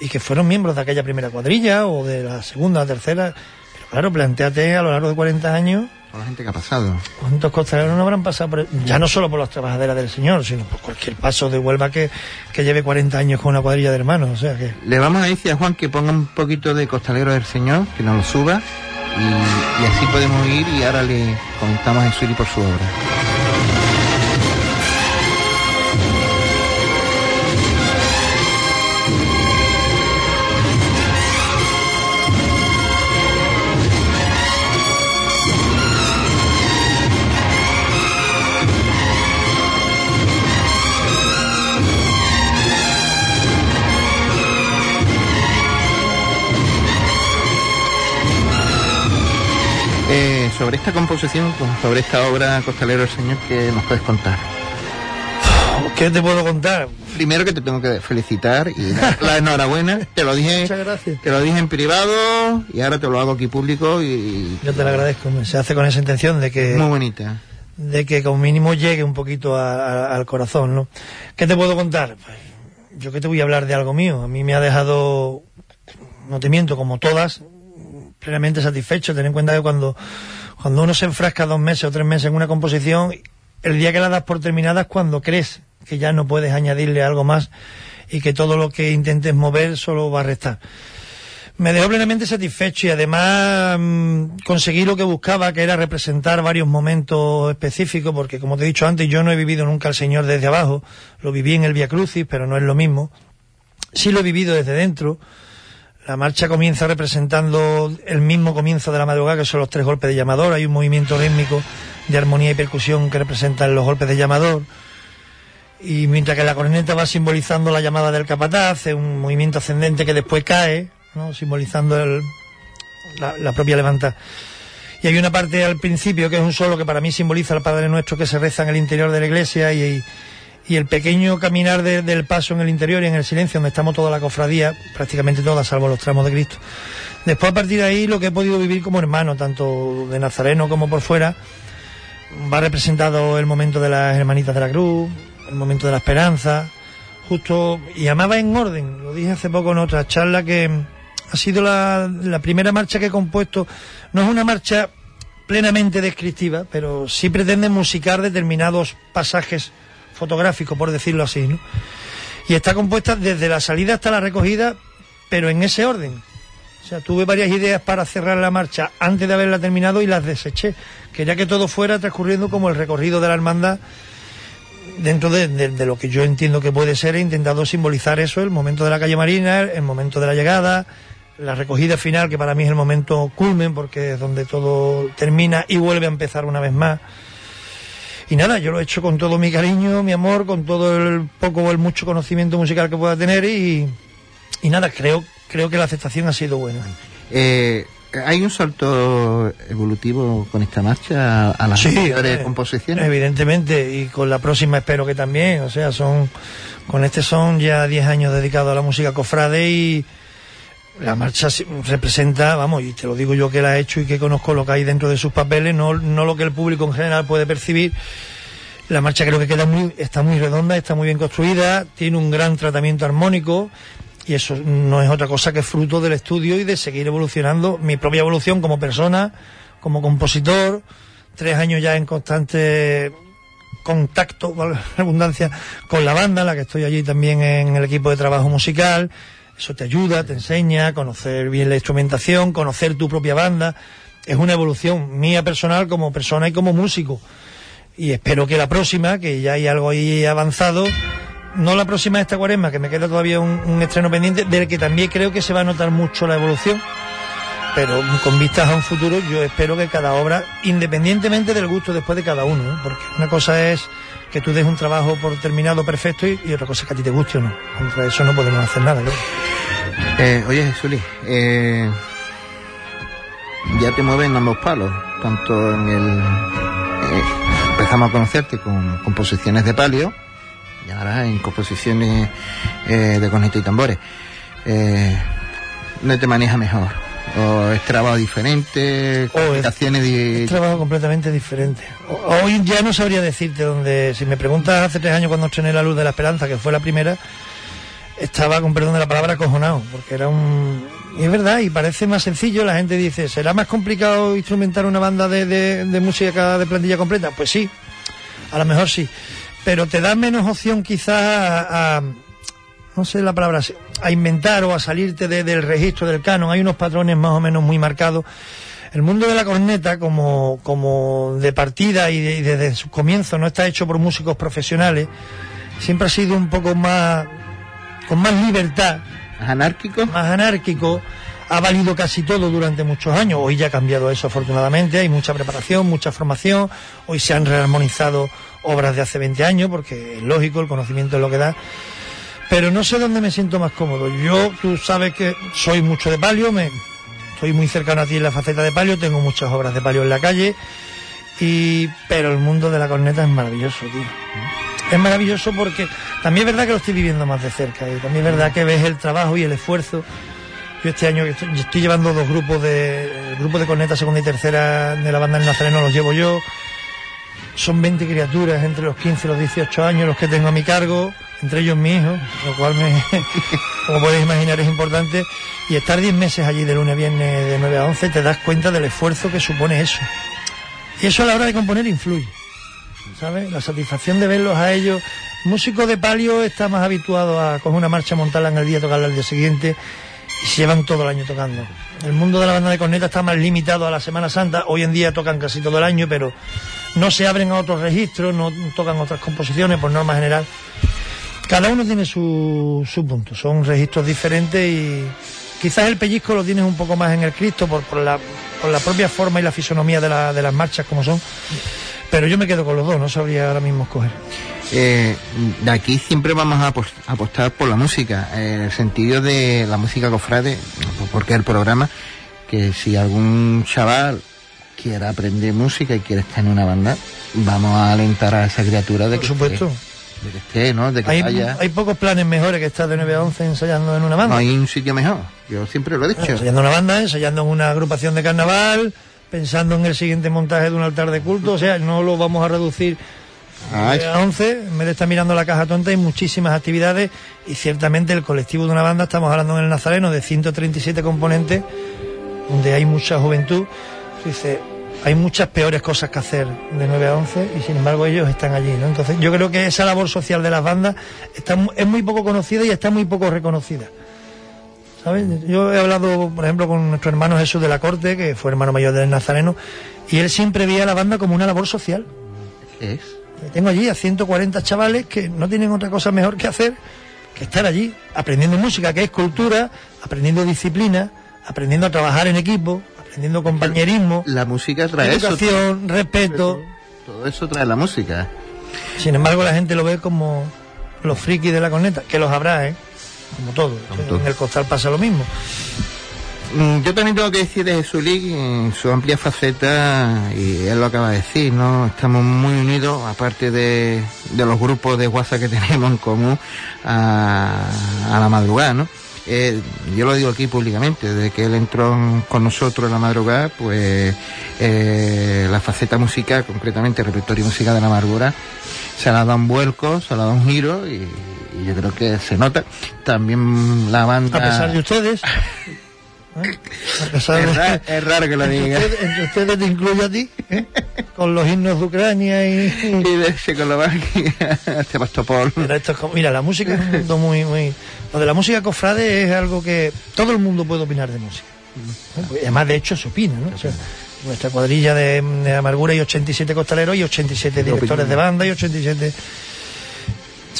[SPEAKER 4] y que fueron miembros de aquella primera cuadrilla o de la segunda, tercera. Pero claro, planteate a lo largo de 40 años
[SPEAKER 2] Por la gente que ha pasado.
[SPEAKER 4] ¿Cuántos costaleros no habrán pasado por, ya no solo por las trabajaderas del Señor, sino por cualquier paso de Huelva que, que lleve 40 años con una cuadrilla de hermanos? O sea que,
[SPEAKER 2] Le vamos a decir a Juan que ponga un poquito de costalero del Señor, que nos lo suba y, y así podemos ir y ahora le comentamos a Suri por su obra. Eh, sobre esta composición, pues, sobre esta obra Costalero del Señor, ¿qué nos puedes contar?
[SPEAKER 4] ¿qué te puedo contar?
[SPEAKER 2] Primero que te tengo que felicitar y dar la enhorabuena. Te lo dije,
[SPEAKER 4] Muchas gracias.
[SPEAKER 2] te lo dije en privado y ahora te lo hago aquí público y
[SPEAKER 4] Yo te lo agradezco. Se hace con esa intención de que,
[SPEAKER 2] muy bonita.
[SPEAKER 4] de que como mínimo llegue un poquito a- a- al corazón, ¿no? ¿Qué te puedo contar? Pues, yo que te voy a hablar de algo mío. A mí me ha dejado, no te miento, como todas, plenamente satisfecho. Ten en cuenta que cuando, cuando uno se enfrasca dos meses o tres meses en una composición, el día que la das por terminada es cuando crees que ya no puedes añadirle algo más y que todo lo que intentes mover solo va a restar. Me dejó plenamente satisfecho y además mm, conseguí lo que buscaba, que era representar varios momentos específicos, porque como te he dicho antes, yo no he vivido nunca al Señor desde abajo, lo viví en el Via Crucis, pero no es lo mismo. Sí lo he vivido desde dentro. La marcha comienza representando el mismo comienzo de la madrugada, que son los tres golpes de llamador. Hay un movimiento rítmico de armonía y percusión que representan los golpes de llamador. Y mientras que la corneta va simbolizando la llamada del capataz, es un movimiento ascendente que después cae, ¿no? simbolizando el- la, propia levanta. Y hay una parte al principio que es un solo que para mí simboliza el Padre Nuestro que se reza en el interior de la iglesia y el pequeño caminar de- del paso en el interior y en el silencio, donde estamos toda la cofradía, prácticamente toda, salvo los tramos de Cristo. Después, a partir de ahí, lo que he podido vivir como hermano, tanto de Nazareno como por fuera, va representado el momento de las hermanitas de la cruz, el momento de la esperanza, justo, y amaba en orden, lo dije hace poco en otra charla que ha sido la, la primera marcha que he compuesto. No es una marcha plenamente descriptiva, pero sí pretende musicar determinados pasajes fotográficos, por decirlo así, ¿no? Y está compuesta desde la salida hasta la recogida, pero en ese orden. O sea, tuve varias ideas para cerrar la marcha antes de haberla terminado y las deseché. Quería que todo fuera transcurriendo como el recorrido de la hermandad dentro de, de- de lo que yo entiendo que puede ser, he intentado simbolizar eso, el momento de la calle Marina, el momento de la llegada, la recogida final, que para mí es el momento culmen, porque es donde todo termina y vuelve a empezar una vez más. Y nada, yo lo he hecho con todo mi cariño, mi amor, con todo el poco o el mucho conocimiento musical que pueda tener y, y nada, creo, creo que la aceptación ha sido buena.
[SPEAKER 2] Eh, ¿Hay un salto evolutivo con esta marcha a las anteriores
[SPEAKER 4] eh,
[SPEAKER 2] composiciones?
[SPEAKER 4] Evidentemente, y con la próxima espero que también. O sea, son con este son ya 10 años dedicados a la música cofrade y la marcha representa, vamos, y te lo digo yo que la he hecho y que conozco lo que hay dentro de sus papeles, no, no lo que el público en general puede percibir. La marcha creo que queda muy, está muy redonda, está muy bien construida, tiene un gran tratamiento armónico y eso no es otra cosa que fruto del estudio y de seguir evolucionando mi propia evolución como persona, como compositor, tres años ya en constante contacto, redundancia, con la banda, la que estoy allí también en el equipo de trabajo musical. Eso te ayuda, te enseña a conocer bien la instrumentación, conocer tu propia banda. Es una evolución mía personal como persona y como músico. Y espero que la próxima, que ya hay algo ahí avanzado, no la próxima de esta cuaresma, que me queda todavía un, estreno pendiente, del que también creo que se va a notar mucho la evolución. Pero con vistas a un futuro, yo espero que cada obra, independientemente del gusto después de cada uno, ¿eh? porque una cosa es que tú des un trabajo por terminado perfecto y, otra cosa que a ti te guste o no. Contra eso no podemos hacer nada. ¿no?
[SPEAKER 2] Eh, oye, Jesuli, eh, ya te mueven ambos palos, tanto en el... eh, empezamos a conocerte con composiciones de palio y ahora en composiciones eh, de corneta y tambores. Eh, ¿No te maneja mejor? ¿O es trabajo diferente?
[SPEAKER 4] O es-
[SPEAKER 2] ¿Complicaciones de...
[SPEAKER 4] Es trabajo completamente diferente. Hoy ya no sabría decirte dónde. Si me preguntas hace tres años cuando estrené La Luz de la Esperanza, que fue la primera, estaba, con perdón de la palabra, acojonado, porque era un. Y es verdad, y parece más sencillo. La gente dice, ¿será más complicado instrumentar una banda de, de- de música de plantilla completa? Pues sí, a lo mejor sí. Pero te da menos opción quizás a, a- no sé la palabra, a inventar o a salirte de- del registro del canon. Hay unos patrones más o menos muy marcados. El mundo de la corneta, como, como de partida y, de- y desde su comienzo no está hecho por músicos profesionales, siempre ha sido un poco más, con más libertad,
[SPEAKER 2] ¿Anárquico?
[SPEAKER 4] más anárquico, ha valido casi todo durante muchos años. Hoy ya ha cambiado eso afortunadamente, hay mucha preparación, mucha formación, hoy se han rearmonizado obras de hace 20 años, porque es lógico, el conocimiento es lo que da. Pero no sé dónde me siento más cómodo. Yo, tú sabes que soy mucho de palio, me, estoy muy cercano a ti en la faceta de palio, tengo muchas obras de palio en la calle, y, pero el mundo de la corneta es maravilloso, tío. Es maravilloso porque también es verdad que lo estoy viviendo más de cerca y también es verdad que ves el trabajo y el esfuerzo. Yo este año estoy, llevando dos grupos de de corneta segunda y tercera de la banda del Nazareno los llevo yo. Son 20 criaturas entre los 15 y los 18 años los que tengo a mi cargo, entre ellos mi hijo, lo cual me, como podéis imaginar es importante. Y estar 10 meses allí de lunes a viernes de 9 a 11 te das cuenta del esfuerzo que supone eso. Y eso a la hora de componer influye. ¿sabes? La satisfacción de verlos a ellos. Músico de palio está más habituado a coger una marcha, montarla en el día, tocarla al día siguiente y se llevan todo el año tocando. El mundo de la banda de corneta está más limitado a la Semana Santa. Hoy en día tocan casi todo el año, pero no se abren a otros registros, no tocan otras composiciones por norma general. Cada uno tiene su, su punto, son registros diferentes y quizás el pellizco lo tienes un poco más en el Cristo por, por, la, por la propia forma y la fisonomía de, la- de las marchas como son. Pero yo me quedo con los dos, no sabría ahora mismo escoger.
[SPEAKER 2] Eh, de aquí siempre vamos a apos- a apostar por la música, eh, en el sentido de la música cofrade, porque el programa, que si algún chaval quiere aprender música y quiere estar en una banda, vamos a alentar a esa criatura de
[SPEAKER 4] Por
[SPEAKER 2] que
[SPEAKER 4] supuesto.
[SPEAKER 2] De que esté, ¿no? De que
[SPEAKER 4] Hay, pocos planes mejores que estar de 9 a 11 ensayando en una
[SPEAKER 2] No
[SPEAKER 4] banda.
[SPEAKER 2] hay un sitio mejor, yo siempre lo he dicho.
[SPEAKER 4] Ensayando en una banda, ensayando en una agrupación de carnaval, pensando en el siguiente montaje de un altar de culto. O sea, no lo vamos a reducir a 11, en vez de estar mirando la caja tonta, hay muchísimas actividades y ciertamente el colectivo de una banda, estamos hablando en el Nazareno, de 137 componentes, donde hay mucha juventud. Dice, hay muchas peores cosas que hacer de 9 a 11 y sin embargo ellos están allí, ¿no? Entonces yo creo que esa labor social de las bandas está, es muy poco conocida y está muy poco reconocida. ¿Sabes? Yo he hablado, por ejemplo, con nuestro hermano Jesús de la Corte, que fue hermano mayor del Nazareno, y él siempre veía a la banda como una labor social.
[SPEAKER 2] Es.
[SPEAKER 4] Tengo allí a 140 chavales que no tienen otra cosa mejor que hacer que estar allí aprendiendo música, que es cultura, aprendiendo disciplina, aprendiendo a trabajar en equipo, compañerismo,
[SPEAKER 2] La música trae eso.
[SPEAKER 4] educación, respeto.
[SPEAKER 2] Todo eso trae la música.
[SPEAKER 4] Sin embargo, la gente lo ve como los frikis de la corneta, que los habrá, ¿eh? Como todo.
[SPEAKER 2] Como todo.
[SPEAKER 4] En el costal pasa lo mismo.
[SPEAKER 2] Mm, Yo también tengo que decir de Jesús Lee, en su amplia faceta, y él lo acaba de decir, ¿no? Estamos muy unidos, aparte de, de los grupos de WhatsApp que tenemos en común, a, a la madrugada, ¿no? Eh, yo lo digo aquí públicamente, desde que él entró en- con nosotros en la madrugada, pues eh, la faceta musical, concretamente el repertorio musical de la madrugada, se le ha dado un vuelco, se le ha dado un giro y, y yo creo que se nota. También la banda...
[SPEAKER 4] A pesar de ustedes. ¿eh?
[SPEAKER 2] Es, raro que lo
[SPEAKER 4] entre
[SPEAKER 2] diga.
[SPEAKER 4] ustedes, entre ustedes te incluyo a ti, ¿eh? con los himnos de Ucrania y,
[SPEAKER 2] y de Checoslovaquia Sebastopol.
[SPEAKER 4] Esto es mira, la música es un mundo muy, muy... Lo de la música cofrade es algo que todo el mundo puede opinar de música. además, de hecho, se opina, ¿no? O sea, nuestra cuadrilla de, de amargura y 87 costaleros y 87 directores de banda y 87...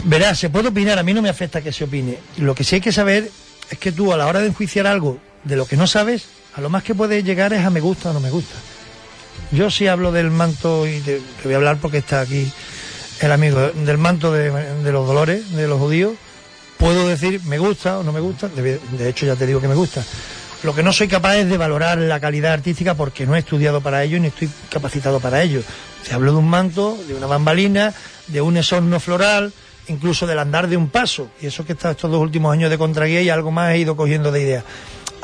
[SPEAKER 4] Verás, se puede opinar, a mí no me afecta que se opine. Lo que sí hay que saber es que tú a la hora de enjuiciar algo de lo que no sabes, a lo más que puedes llegar es a me gusta o no me gusta. Yo sí hablo del manto y te, voy a hablar porque está aquí el amigo del manto de, los dolores de los judíos. Puedo decir me gusta o no me gusta, de, hecho ya te digo que me gusta. Lo que no soy capaz es de valorar la calidad artística porque no he estudiado para ello ni estoy capacitado para ello. Se habló de un manto, de una bambalina, de un esorno floral, incluso del andar de un paso. Y eso que está estos dos últimos años de contraguía y algo más he ido cogiendo de idea.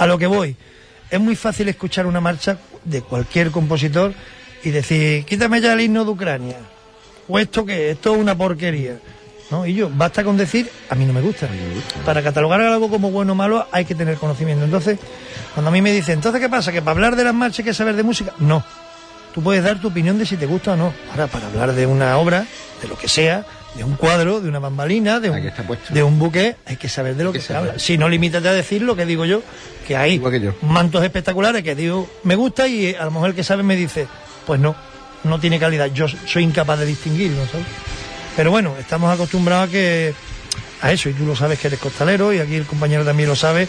[SPEAKER 4] A lo que voy, es muy fácil escuchar una marcha de cualquier compositor y decir, quítame ya el himno de Ucrania. ¿O esto qué? Esto es una porquería. ¿No? Y yo, basta con decir, a mí no me gusta. Para catalogar algo como bueno o malo hay que tener conocimiento. Entonces, cuando a mí me dicen, entonces, ¿qué pasa? ¿Que para hablar de las marchas hay que saber de música? No. Tú puedes dar tu opinión de si te gusta o no. Ahora, para hablar de una obra, de lo que sea, de un cuadro, de una bambalina, de un, de buque, hay que saber de lo
[SPEAKER 2] Hay
[SPEAKER 4] que,
[SPEAKER 2] que
[SPEAKER 4] se habla. Si no, limítate a decir lo que digo yo, que hay
[SPEAKER 2] que
[SPEAKER 4] mantos espectaculares que digo, me gusta y a lo mejor el que sabe me dice, pues no, no tiene calidad. Yo soy incapaz de distinguirlo, ¿sabes? Pero bueno, estamos acostumbrados a que a eso, y tú lo sabes que eres costalero, y aquí el compañero también lo sabe,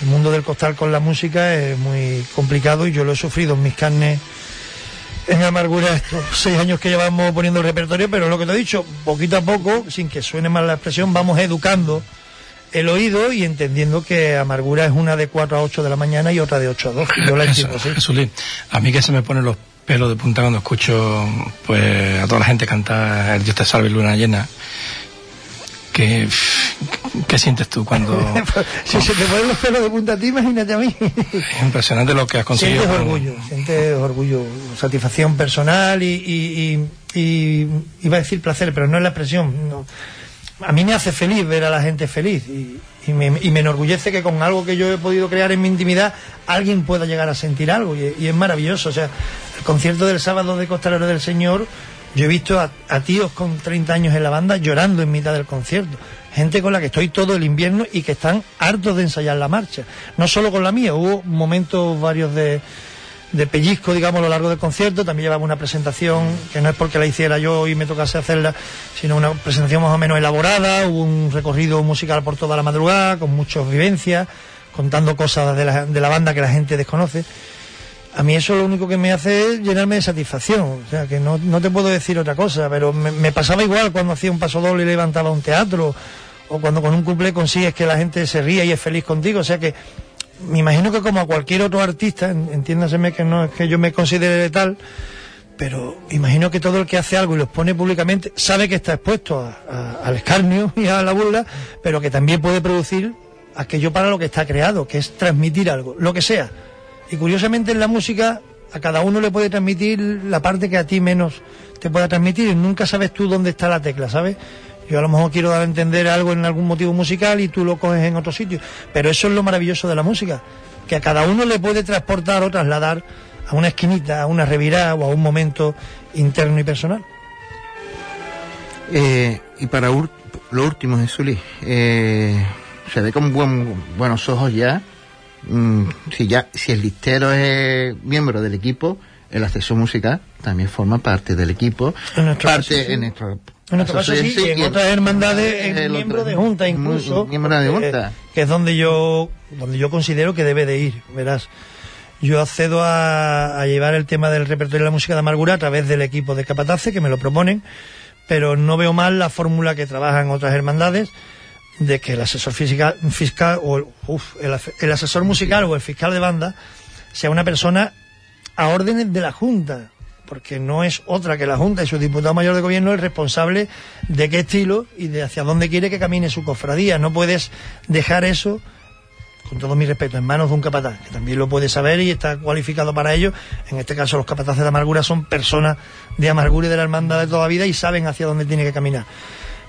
[SPEAKER 4] el mundo del costal con la música es muy complicado y yo lo he sufrido en mis carnes en amargura estos seis años que llevamos poniendo el repertorio, pero lo que te he dicho, poquito a poco, sin que suene mal la expresión, vamos educando el oído y entendiendo que amargura es una de 4 a 8 de la mañana y otra de 8 a 2. Yo la entiendo así.
[SPEAKER 5] Jesulín, a mí que se me ponen los pelos de punta cuando escucho pues a toda la gente cantar El Dios te salve luna llena. ¿Qué, qué sientes tú cuando...
[SPEAKER 4] si se te ponen los pelos de punta a ti, imagínate a mí.
[SPEAKER 5] Es impresionante lo que has conseguido.
[SPEAKER 4] Sientes
[SPEAKER 5] con-
[SPEAKER 4] orgullo, sientes orgullo, satisfacción personal y, y, y- y- iba a decir placer, pero no es la expresión. no. A mí me hace feliz ver a la gente feliz y, me, y me enorgullece que con algo que yo he podido crear en mi intimidad alguien pueda llegar a sentir algo y, y es maravilloso. O sea, el concierto del sábado de Costalero del Señor, yo he visto a, a tíos con 30 años en la banda llorando en mitad del concierto. Gente con la que estoy todo el invierno y que están hartos de ensayar la marcha. No solo con la mía, hubo momentos varios de, pellizco, digamos, a lo largo del concierto. También llevaba una presentación que no es porque la hiciera yo y me tocase hacerla, sino una presentación más o menos elaborada. Hubo un recorrido musical por toda la madrugada, con muchas vivencias, contando cosas de la, de la banda que la gente desconoce. A mí eso lo único que me hace es llenarme de satisfacción. O sea, que no, no te puedo decir otra cosa, pero me, me pasaba igual cuando hacía un paso doble y levantaba un teatro, o cuando con un cumple consigues que la gente se ría y es feliz contigo. O sea que me imagino que como a cualquier otro artista, en- entiéndaseme que no es que yo me considere tal, pero imagino que todo el que hace algo y lo expone públicamente sabe que está expuesto a- al escarnio y a la burla, pero que también puede producir aquello para lo que está creado, que es transmitir algo, lo que sea. Y curiosamente en la música a cada uno le puede transmitir la parte que a ti menos te pueda transmitir. Nunca sabes tú dónde está la tecla, ¿sabes? Yo a lo mejor quiero dar a entender algo en algún motivo musical y tú lo coges en otro sitio. Pero eso es lo maravilloso de la música, que a cada uno le puede transportar o trasladar a una esquinita, a una revirada o a un momento interno y personal.
[SPEAKER 2] Eh, y para lo último, Jesuli, eh, se ve con buen- buenos ojos ya. mm, si ya, si el listero es miembro del equipo, el asesor musical también forma parte del equipo.
[SPEAKER 4] En
[SPEAKER 2] parte
[SPEAKER 4] caso, sí.
[SPEAKER 2] en nuestro,
[SPEAKER 4] En nuestro caso sí, y en otras hermandades es miembro
[SPEAKER 2] otro-
[SPEAKER 4] de junta incluso.
[SPEAKER 2] Miembro de
[SPEAKER 4] eh,
[SPEAKER 2] junta.
[SPEAKER 4] que es donde yo, donde yo considero que debe de ir, verás. Yo accedo a, a llevar el tema del repertorio de la música de Amargura a través del equipo de Capatace, que me lo proponen, pero no veo mal la fórmula que trabajan otras hermandades de que el asesor fiscal, fiscal o el, uf, el asesor musical o el fiscal de banda sea una persona a órdenes de la Junta, porque no es otra que la Junta y su diputado mayor de gobierno el responsable de qué estilo y de hacia dónde quiere que camine su cofradía. No puedes dejar eso, con todo mi respeto, en manos de un capataz, que también lo puede saber y está cualificado para ello. En este caso, los capataces de amargura son personas de amargura y de la hermandad de toda vida y saben hacia dónde tiene que caminar.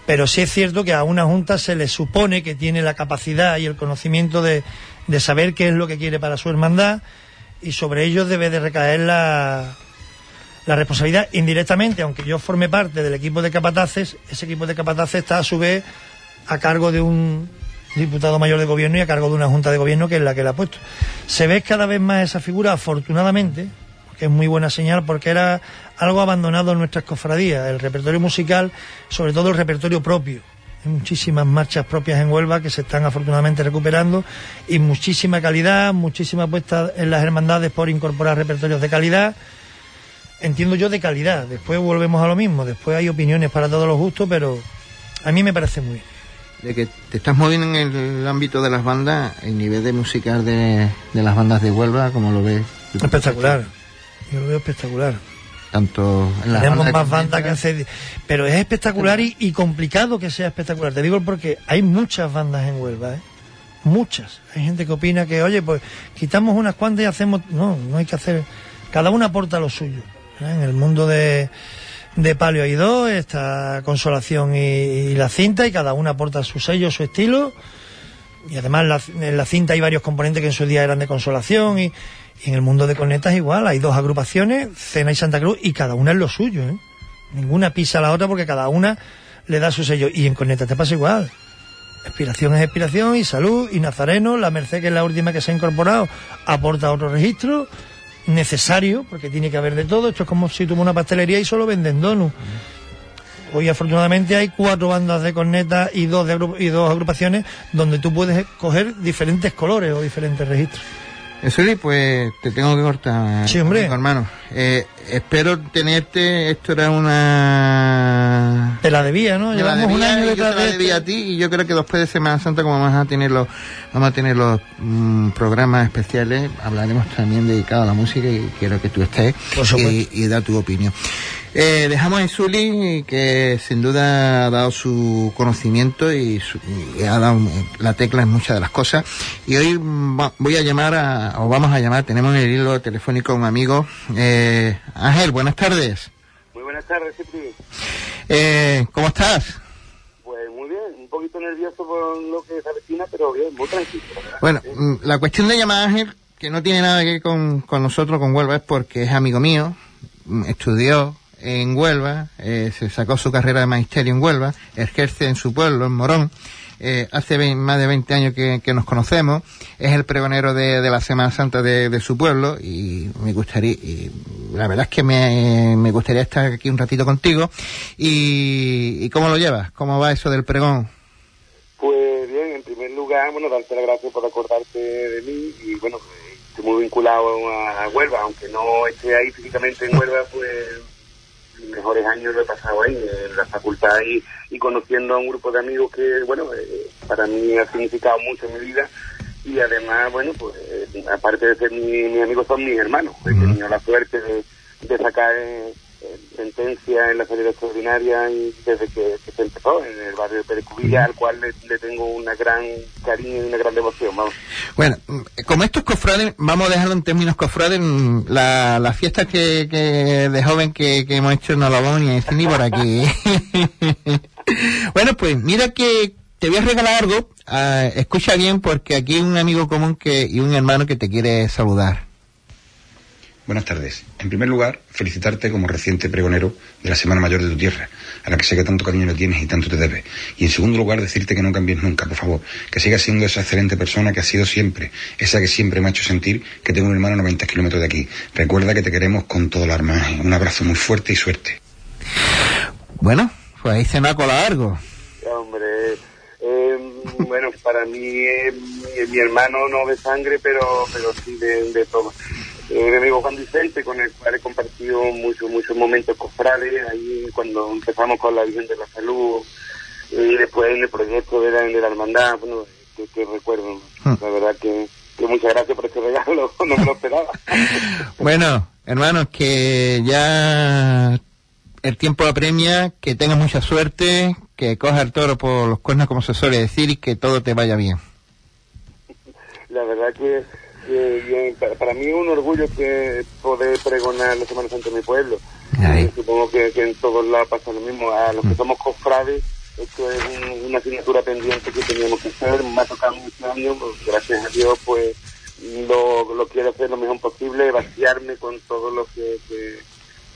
[SPEAKER 4] Pero sí es cierto que a una junta se le supone que tiene la capacidad y el conocimiento de, de saber qué es lo que quiere para su hermandad y sobre ellos debe de recaer la, la responsabilidad indirectamente, aunque yo forme parte del equipo de capataces, ese equipo de capataces está a su vez a cargo de un diputado mayor de gobierno y a cargo de una junta de gobierno que es la que le ha puesto. Se ve cada vez más esa figura, afortunadamente, que es muy buena señal porque era algo abandonado en nuestras cofradías, el repertorio musical, sobre todo el repertorio propio. Hay muchísimas marchas propias en Huelva que se están afortunadamente recuperando y muchísima calidad, muchísima apuesta en las hermandades por incorporar repertorios de calidad. Entiendo yo de calidad, después volvemos a lo mismo, después hay opiniones para todos los gustos, pero a mí me parece muy bien.
[SPEAKER 2] de que te estás moviendo en el ámbito de las bandas, el nivel de musical de, de las bandas de Huelva, como lo ves.
[SPEAKER 4] Espectacular, yo lo veo espectacular.
[SPEAKER 2] Tanto en las
[SPEAKER 4] Tenemos
[SPEAKER 2] bandas
[SPEAKER 4] más bandas que hacer. Pero es espectacular y, y complicado que sea espectacular. Te digo porque hay muchas bandas en Huelva, ¿eh? Muchas. Hay gente que opina que, oye, pues quitamos unas cuantas y hacemos. No, no hay que hacer. Cada una aporta lo suyo. ¿Eh? En el mundo de, de Palio hay dos, está Consolación y, la cinta, y cada una aporta su sello, su estilo. Y además en la cinta hay varios componentes que en su día eran de consolación y, y en el mundo de cornetas igual, hay dos agrupaciones, Cena y Santa Cruz, y cada una es lo suyo, ¿eh? Ninguna pisa a la otra porque cada una le da su sello. Y en cornetas te pasa igual. Expiración es expiración y salud y Nazareno, la Merced que es la última que se ha incorporado, aporta otro registro necesario porque tiene que haber de todo. Esto es como si tuvo una pastelería y solo venden donuts. Hoy afortunadamente hay cuatro bandas de cornetas y dos, de y dos agrupaciones donde tú puedes coger diferentes colores o diferentes registros.
[SPEAKER 2] Esuli, pues te tengo que cortar.
[SPEAKER 4] Sí, hombre.
[SPEAKER 2] hermano. Eh, espero tenerte. Esto era una.
[SPEAKER 4] Te la debía, ¿no?
[SPEAKER 2] La
[SPEAKER 4] Llevamos un año
[SPEAKER 2] y yo te la
[SPEAKER 4] de
[SPEAKER 2] debía a
[SPEAKER 4] esto.
[SPEAKER 2] ti y yo creo que después de Semana Santa como vamos a tener los vamos a tener los mm, programas especiales hablaremos también dedicado a la música y quiero que tú estés
[SPEAKER 4] Por supuesto.
[SPEAKER 2] y, y da tu opinión Eh, dejamos a Zuli que sin duda ha dado su conocimiento y, su- y ha dado la tecla en muchas de las cosas y hoy va- voy a llamar a, o vamos a llamar tenemos en el hilo telefónico a un amigo eh, Ángel buenas tardes
[SPEAKER 6] Muy buenas tardes, Cipri.
[SPEAKER 2] eh, ¿cómo estás?
[SPEAKER 6] Pues muy bien, un poquito nervioso por lo que se avecina, pero bien, muy tranquilo. verdad.
[SPEAKER 2] Bueno,
[SPEAKER 6] Sí.
[SPEAKER 2] mm, la cuestión de llamar a Ángel, que no tiene nada que ver con, con nosotros, con Huelva, es porque es amigo mío, mm, estudió en Huelva, eh, se sacó su carrera de magisterio en Huelva, ejerce en su pueblo, en Morón, eh, hace más de 20 años que, nos conocemos, es el pregonero de, la Semana Santa de, su pueblo y me gustaría, y la verdad es que me, gustaría estar aquí un ratito contigo y, y ¿cómo lo llevas? ¿Cómo va eso del pregón?
[SPEAKER 6] Pues bien, en primer lugar, bueno, darte las gracias por acordarte de mí y bueno, estoy muy vinculado a, Huelva, aunque no esté ahí físicamente en Huelva, pues mejores años lo he pasado ahí, en la facultad y, y conociendo a un grupo de amigos que, bueno, eh, para mí ha significado mucho en mi vida y además, bueno, pues eh, aparte de ser mi- mis amigos, son mis hermanos. He tenido la suerte de, de sacar eh, sentencia en la salida extraordinaria y desde que, se empezó en el barrio de Perecubilla, al cual le, tengo una gran cariño y una gran devoción. Vamos.
[SPEAKER 2] Bueno, como estos cofrades, vamos a dejarlo en términos cofrades, la, la fiesta que, que de joven que, hemos hecho en Olabonia y ni por aquí. bueno, pues mira que te voy a regalar algo, ah, escucha bien porque aquí hay un amigo común que y un hermano que te quiere saludar.
[SPEAKER 7] Buenas tardes. En primer lugar, felicitarte como reciente pregonero de la Semana Mayor de tu tierra, a la que sé que tanto cariño le tienes y tanto te debes. Y en segundo lugar, decirte que no cambies nunca, por favor, que sigas siendo esa excelente persona que has sido siempre, esa que siempre me ha hecho sentir que tengo un hermano a 90 kilómetros de aquí. Recuerda que te queremos con todo el arma. Un abrazo muy fuerte y suerte.
[SPEAKER 2] Bueno, pues ahí se me ha colado algo.
[SPEAKER 6] Hombre, eh, bueno, para mí eh, mi, hermano no de sangre, pero, pero sí de, de todo eh, mi amigo Juan Vicente, con el cual he compartido muchos, muchos momentos cofrades, ahí cuando empezamos con la Virgen de la Salud, y después en el proyecto de la, de la hermandad, bueno, que, recuerdo, hmm. la verdad que, muchas gracias por este regalo, no me lo esperaba.
[SPEAKER 2] bueno, hermanos, que ya el tiempo apremia, que tengas mucha suerte, que cojas el toro por los cuernos, como se suele decir, y que todo te vaya bien.
[SPEAKER 6] La verdad que para, mí es un orgullo que poder pregonar la Semana Santa en mi pueblo. Eh, supongo que, en todos lados pasa lo mismo. A los que mm. somos cofrades, esto es una asignatura pendiente que teníamos que hacer. Me ha tocado muchos años, pues, gracias a Dios, pues lo, quiero hacer lo mejor posible, vaciarme con todo lo que,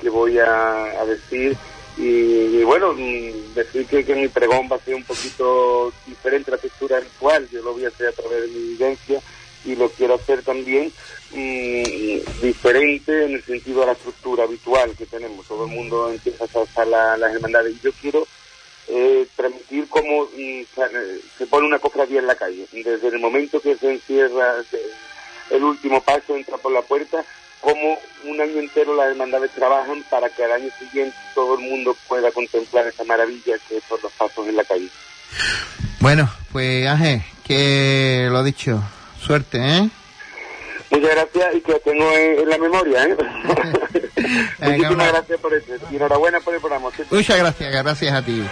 [SPEAKER 6] que, voy a, decir. Y, bueno, mm, decir que, que mi pregón va a ser un poquito diferente a la textura habitual. Yo lo voy a hacer a través de mi vivencia y lo quiero hacer también mm, diferente en el sentido de la estructura habitual que tenemos. Todo el mundo empieza a usar las hermandades y yo quiero eh, transmitir cómo mm, se pone una cofradía en la calle. Desde el momento que se encierra el último paso, entra por la puerta, como un año entero las hermandades trabajan para que al año siguiente todo el mundo pueda contemplar esa maravilla que son los pasos en la calle.
[SPEAKER 2] Bueno, pues Ángel, que lo dicho, Suerte, ¿eh?
[SPEAKER 6] Muchas gracias y que os tengo en, la memoria, ¿eh? Muchísimas gracias por eso. Y enhorabuena por el programa.
[SPEAKER 2] Muchas gracias, gracias a ti.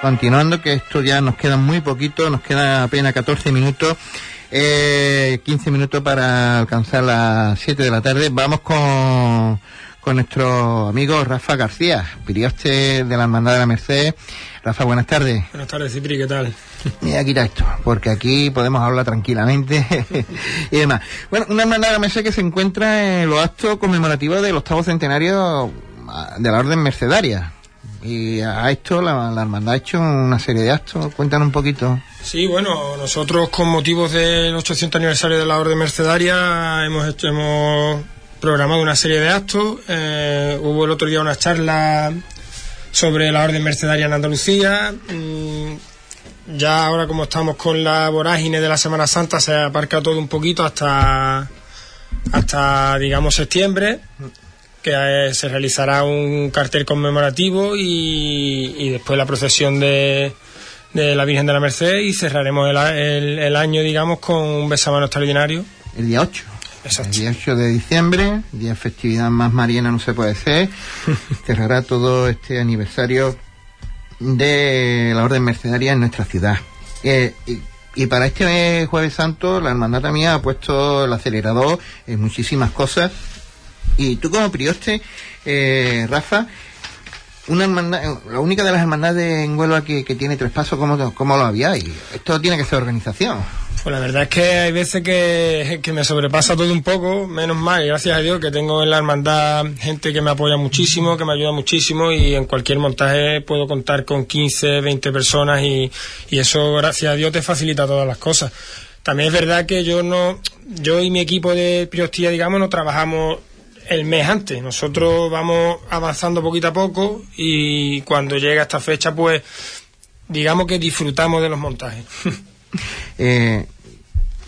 [SPEAKER 2] Continuando que esto ya nos queda muy poquito, nos queda apenas 14 minutos eh, 15 minutos para alcanzar las 7 de la tarde. Vamos con, con nuestro amigo Rafa García, pirioste de la Hermandad de la Merced. Rafa, buenas tardes.
[SPEAKER 8] Buenas tardes, Cipri, ¿qué tal?
[SPEAKER 2] Mira, quita esto, porque aquí podemos hablar tranquilamente y demás. Bueno, una hermandad de la Merced que se encuentra en los actos conmemorativos del octavo centenario de la Orden Mercedaria. Y a esto la, la hermandad ha hecho una serie de actos. Cuéntanos un poquito.
[SPEAKER 8] Sí, bueno, nosotros con motivos del 800 aniversario de la Orden Mercedaria hemos, hecho, hemos programado una serie de actos. Eh, hubo el otro día una charla sobre la Orden Mercedaria en Andalucía. Mm, ya ahora como estamos con la vorágine de la Semana Santa se aparca todo un poquito hasta, hasta digamos, septiembre que eh, se realizará un cartel conmemorativo y después la procesión de, de la Virgen de la Merced y cerraremos el, el, año, digamos, con un besamano extraordinario.
[SPEAKER 2] El día 8. Exacto. El día 8 de diciembre, día festividad más mariana no se puede ser. cerrará todo este aniversario de la Orden Mercedaria en nuestra ciudad. Eh, y, para este Jueves Santo, la Hermandad también ha puesto el acelerador en muchísimas cosas. Y tú como prioste, eh, Rafa, una hermandad, la única de las hermandades en Huelva que, que tiene tres pasos, ¿cómo, ¿cómo, lo había? Y esto tiene que ser organización.
[SPEAKER 8] Pues la verdad es que hay veces que, que, me sobrepasa todo un poco, menos mal, gracias a Dios que tengo en la hermandad gente que me apoya muchísimo, que me ayuda muchísimo, y en cualquier montaje puedo contar con 15, 20 personas, y, y eso, gracias a Dios, te facilita todas las cosas. También es verdad que yo no, yo y mi equipo de Priostía, digamos, no trabajamos el mes antes. Nosotros vamos avanzando poquito a poco y cuando llega esta fecha, pues digamos que disfrutamos de los montajes.
[SPEAKER 2] eh,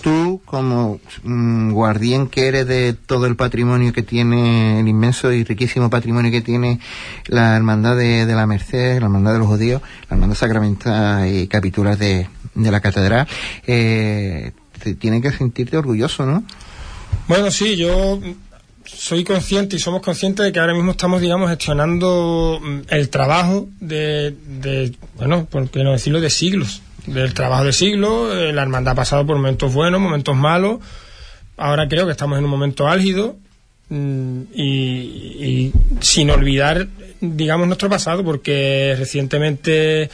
[SPEAKER 2] tú, como mm, guardián que eres de todo el patrimonio que tiene, el inmenso y riquísimo patrimonio que tiene la Hermandad de, de la Merced, la Hermandad de los Judíos, la Hermandad Sacramental y Capitular de, de la Catedral, eh, te, tiene que sentirte orgulloso, ¿no?
[SPEAKER 8] Bueno, sí, yo soy consciente y somos conscientes de que ahora mismo estamos, digamos, gestionando mm, el trabajo de, bueno, por qué no decirlo, de siglos. Del trabajo de siglos, eh, la hermandad ha pasado por momentos buenos, momentos malos. Ahora creo que estamos en un momento álgido mm, y, y sin olvidar, digamos, nuestro pasado, porque recientemente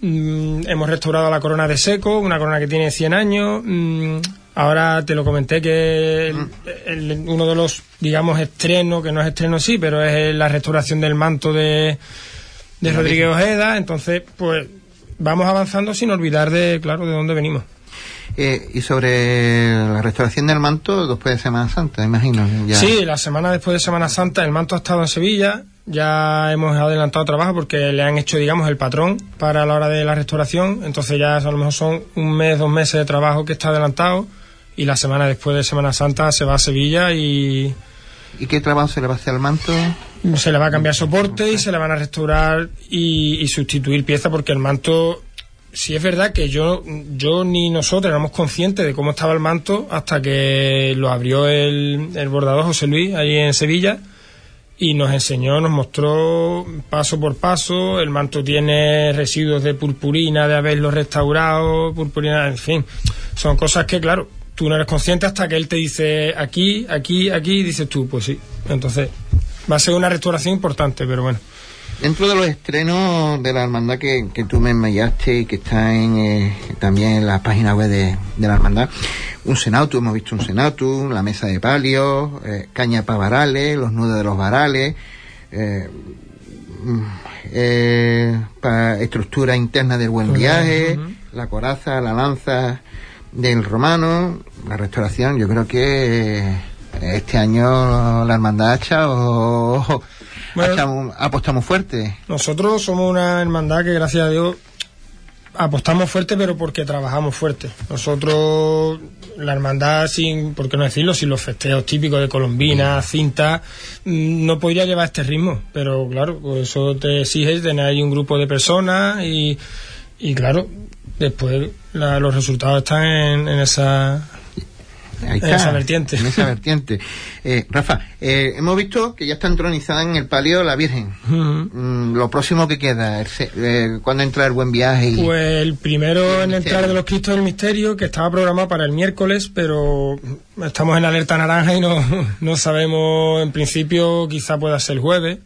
[SPEAKER 8] mm, hemos restaurado la corona de seco, una corona que tiene 100 años. Mm, Ahora te lo comenté que el- el- uno de los, digamos, estrenos, que no es estreno sí, pero es la restauración del manto de, de Rodríguez Ojeda. Entonces, pues vamos avanzando sin olvidar de, claro, de dónde venimos.
[SPEAKER 2] Eh, y sobre la restauración del manto después de Semana Santa, imagino. Ya.
[SPEAKER 8] Sí, la semana después de Semana Santa el manto ha estado en Sevilla. Ya hemos adelantado trabajo porque le han hecho, digamos, el patrón para la hora de la restauración. Entonces ya a lo mejor son un mes, dos meses de trabajo que está adelantado. Y la semana después de Semana Santa se va a Sevilla y
[SPEAKER 2] ¿Y qué trabajo se le va a hacer al manto?
[SPEAKER 8] se le va a cambiar soporte y se le van a restaurar y, y sustituir piezas porque el manto sí es verdad que yo yo ni nosotros éramos conscientes de cómo estaba el manto hasta que lo abrió el, el bordador José Luis allí en Sevilla y nos enseñó, nos mostró paso por paso, el manto tiene residuos de purpurina de haberlo restaurado, purpurina, en fin, son cosas que claro, tú no eres consciente hasta que él te dice aquí, aquí, aquí, y dices tú, pues sí, entonces va a ser una restauración importante, pero bueno.
[SPEAKER 2] Dentro de los estrenos de la hermandad que, que tú me enviaste y que está en, eh, también en la página web de, de la hermandad, un senatu, hemos visto un senatu, la mesa de palio, eh, caña para varales, los nudos de los varales, eh, mm, eh, pa- estructura interna del buen viaje, la coraza, la lanza del romano, la restauración, yo creo que eh, este año la hermandad ha echado,
[SPEAKER 8] Bueno.
[SPEAKER 2] ha echado- ha apostado muy fuerte.
[SPEAKER 8] Nosotros somos una hermandad que, gracias a Dios, apostamos fuerte, pero porque trabajamos fuerte. Nosotros, la hermandad, sin, por qué no decirlo, sin los festejos típicos de colombina, cinta, mm, no podría llevar este ritmo. Pero claro, eso te exige tener ahí un grupo de personas y, y claro, después la- los resultados están en, en esa.
[SPEAKER 2] Ahí
[SPEAKER 8] En esa vertiente.
[SPEAKER 2] En esa vertiente. Eh, Rafa, eh, hemos visto que ya está entronizada en el palio la Virgen. Mm, lo próximo que queda, eh, ¿cuándo entra el buen viaje? Y...
[SPEAKER 8] Pues el primero en entrar de los Cristos del Misterio, que estaba programado para el miércoles, pero estamos en alerta naranja y no, no sabemos, en principio quizá pueda ser el jueves.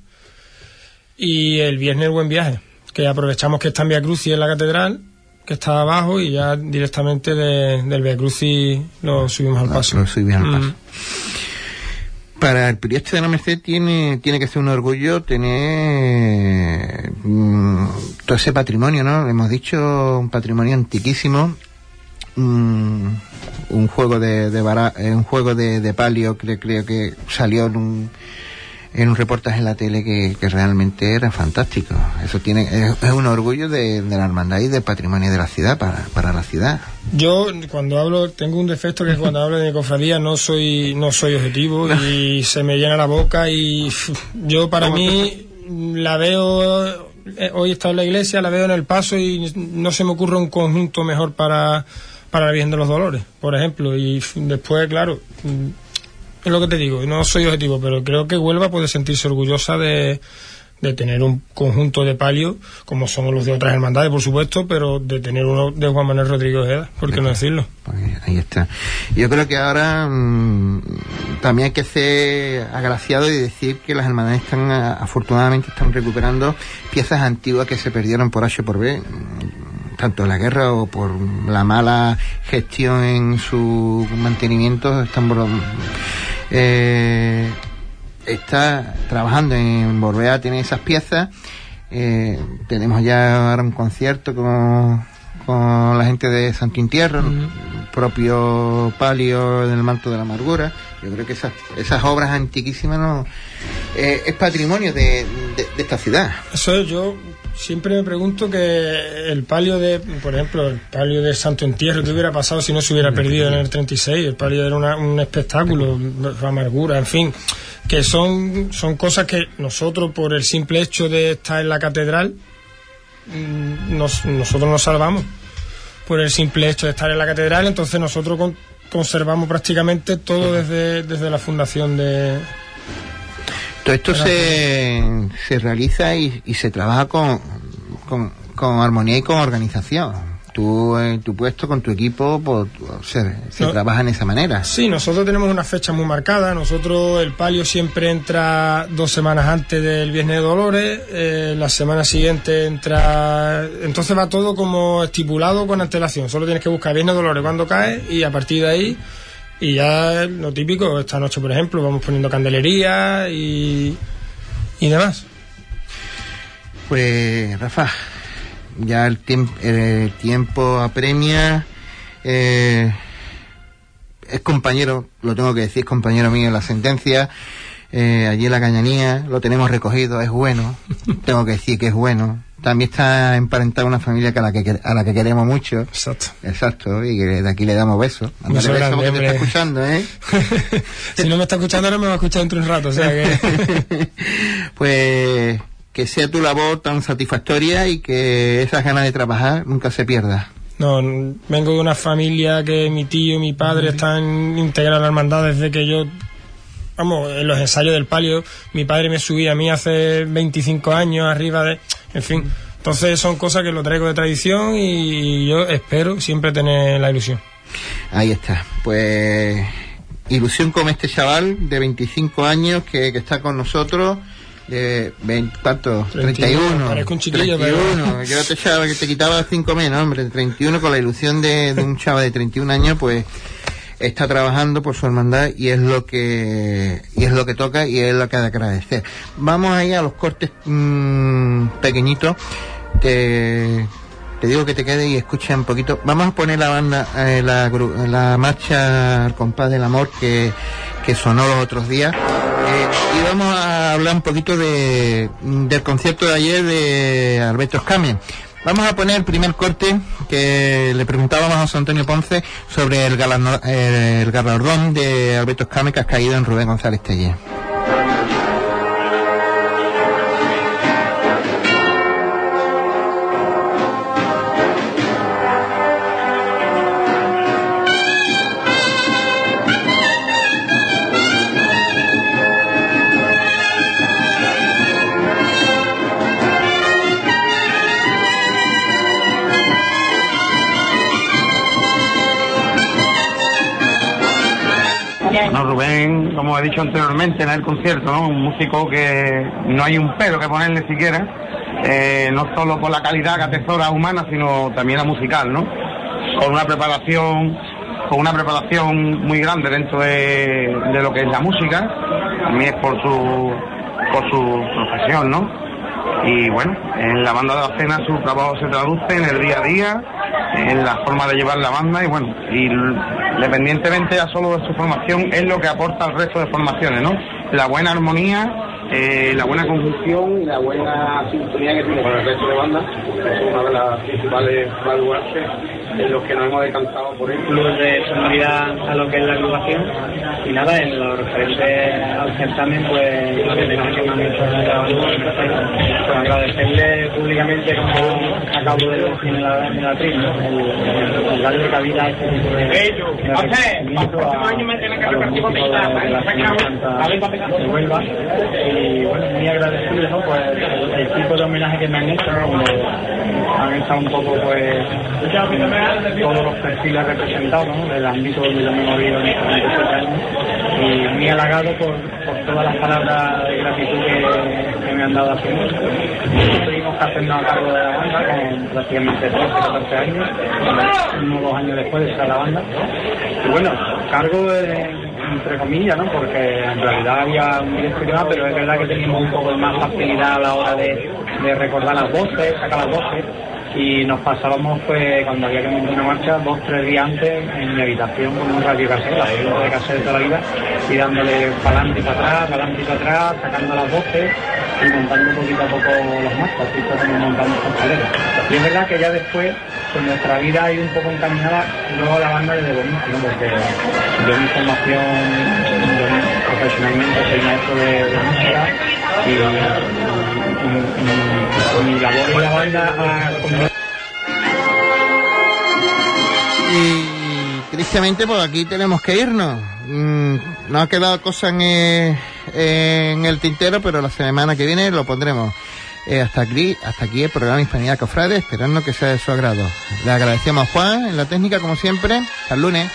[SPEAKER 8] Y el viernes el buen viaje, que aprovechamos que está en Via Crucis en la catedral, que está abajo, y ya directamente de- del Via Crucis lo subimos al paso.
[SPEAKER 2] Ah, Lo subimos al
[SPEAKER 8] Mm.
[SPEAKER 2] paso. Para el Prieste de la Merced tiene, tiene que ser un orgullo tener mm, todo ese patrimonio, ¿no? Hemos dicho un patrimonio antiquísimo, mm, un juego de, de vara- eh, un juego de, de palio que creo que salió en un, en un reportaje en la tele que, que realmente era fantástico. Eso tiene, es, es un orgullo de, de la hermandad y del patrimonio de la ciudad para, para la ciudad.
[SPEAKER 8] Yo cuando hablo tengo un defecto que cuando hablo de cofradía no soy no soy objetivo y se me llena la boca y yo para mí la veo eh, hoy he estado en la iglesia la veo en el paso y no se me ocurre un conjunto mejor para para la Virgen de los Dolores por ejemplo y después claro es lo que te digo no soy objetivo pero creo que Huelva puede sentirse orgullosa de tener un conjunto de palio, como son los de otras hermandades, por supuesto, pero de tener uno de Juan Manuel Rodríguez Ojeda, ¿por qué no decirlo?
[SPEAKER 2] Pues ahí está. Yo creo que ahora mm, también hay que ser agraciado y decir que las hermandades están, ah, afortunadamente, están recuperando piezas antiguas que se perdieron por H por B, mm, tanto en la guerra o por la mala gestión en su mantenimiento. Están eh, está trabajando en Borbea, tiene esas piezas. Eh, tenemos ya ahora un concierto con, con la gente de Santo Intierro, el propio palio del manto de la amargura. Yo creo que esas, esas obras antiquísimas no, eh, es patrimonio de, de- de esta ciudad.
[SPEAKER 8] Eso es, yo siempre me pregunto que el palio de, por ejemplo, el palio de Santo Entierro, ¿qué hubiera pasado si no se hubiera perdido en el 36? El palio era una- un espectáculo, amargura, en fin, que son, son cosas que nosotros, por el simple hecho de estar en la catedral, mm, nos- nosotros nos salvamos. Por el simple hecho de estar en la catedral, entonces nosotros con- conservamos prácticamente todo desde, desde la fundación de,
[SPEAKER 2] Todo esto se, se realiza y, y se trabaja con, con, con armonía y con organización. Tú en tu puesto, con tu equipo, pues, se, se
[SPEAKER 8] No.
[SPEAKER 2] trabaja en esa manera.
[SPEAKER 8] Sí, nosotros tenemos una fecha muy marcada. Nosotros, el palio siempre entra dos semanas antes del Viernes de Dolores. eh, la semana siguiente entra. Entonces va todo como estipulado con antelación. Solo tienes que buscar Viernes de Dolores cuando cae y a partir de ahí. Y ya lo típico, esta noche, por ejemplo, vamos poniendo candelería y. y demás.
[SPEAKER 2] Pues, Rafa, ya el, tiemp- el tiempo apremia. eh, es compañero, lo tengo que decir, es compañero mío en la sentencia. eh, allí en la cañanía, lo tenemos recogido, es bueno. tengo que decir que es bueno. También está emparentado una familia que a la que, a la que queremos mucho.
[SPEAKER 8] Exacto.
[SPEAKER 2] Exacto, y que de aquí le damos besos.
[SPEAKER 8] Beso
[SPEAKER 2] besos porque te está escuchando, ¿eh?
[SPEAKER 8] si no me está escuchando ahora, me va a escuchar dentro de un rato. O sea que.
[SPEAKER 2] pues que sea tu labor tan satisfactoria y que esas ganas de trabajar nunca se pierda.
[SPEAKER 8] No, vengo de una familia que mi tío y mi padre están integrados en la hermandad desde que yo, vamos, en los ensayos del palio, mi padre me subía a mí hace 25 años arriba de, en fin. Entonces son cosas que lo traigo de tradición y yo espero siempre tener la ilusión.
[SPEAKER 2] Ahí está. Pues ilusión con este chaval de 25 años que, que está con nosotros. De 20, ¿cuánto?
[SPEAKER 8] 31,
[SPEAKER 2] 31.
[SPEAKER 8] parezco un chiquillo,
[SPEAKER 2] 31. Yo te, echaba, que te quitaba 5 menos, hombre. 31 con la ilusión de, de un chaval de 31 años, pues está trabajando por su hermandad y es lo que y es lo que toca y es lo que ha de agradecer. Vamos ahí a los cortes mm, pequeñitos. Te, digo que te quedes y escucha un poquito. Vamos a poner la banda, eh, la, la marcha al compás del amor que, que sonó los otros días. Eh, y vamos a hablar un poquito de, del concierto de ayer de Alberto Escame. Vamos a poner el primer corte que le preguntábamos a José Antonio Ponce sobre el, galano- el galardón de Alberto ha caído en Rubén González Tellé.
[SPEAKER 9] He dicho anteriormente en el concierto, ¿no? un músico que no hay un pelo que ponerle siquiera, eh, no solo por la calidad que atesora humana, sino también la musical, ¿no? Con una preparación, con una preparación muy grande dentro de, de lo que es la música, también es por su, por su profesión, ¿no? Y bueno, en la banda de la cena su trabajo se traduce en el día a día, en la forma de llevar la banda y bueno, y independientemente ya solo de su formación, es lo que aporta al resto de formaciones, ¿no? La buena armonía, eh, la buena conjunción y la buena sintonía que tiene con el resto de bandas, es una de las principales en los que nos hemos decantado por él.
[SPEAKER 10] plus de sonoridad a lo que es la agrupación. Y nada, en lo referente al certamen, pues homenaje que me han hecho banda, pues agradecerle públicamente, como acabo de decir en la, en la trina, el, el darle cabida a este tipo de, los músicos de, de la Semana Santa de Huelva. Y bueno, muy agradecido ¿no? pues, el, el tipo de homenaje que me han hecho, ¿no? como han estado un poco pues todos los perfiles representados ¿no? del ámbito donde yo me he movido en estos 27 años y muy halagado por, por todas las palabras de gratitud que, que me han dado así. Tuvimos que hacernos a cargo de la banda con prácticamente 13, 14 años, unos dos años después de estar la banda. Y bueno, cargo entre comillas, ¿no? porque en realidad había un directo pero es verdad que teníamos un poco más facilidad a la hora de, de recordar las voces, sacar las voces y nos pasábamos pues cuando había que montar una marcha dos tres días antes en mi habitación con un radio casero, la de casero de toda la vida y dándole para adelante y para atrás, para adelante y para atrás, sacando las voces y montando poquito a poco las marcas, así como montando escaleras. Y es verdad que ya después, pues nuestra vida ha ido un poco encaminada luego a la banda desde bonito, ¿no? Porque yo mi formación, yo profesionalmente soy maestro de, de música y, y-
[SPEAKER 2] tristemente, pues aquí tenemos que irnos. Mm, nos ha quedado cosa en, eh, el tintero, pero la semana que viene lo pondremos. Eh, hasta aquí, hasta aquí el programa Hispanidad Cofrade, esperando que sea de su agrado. Le agradecemos a Juan en la técnica, como siempre. Hasta el lunes.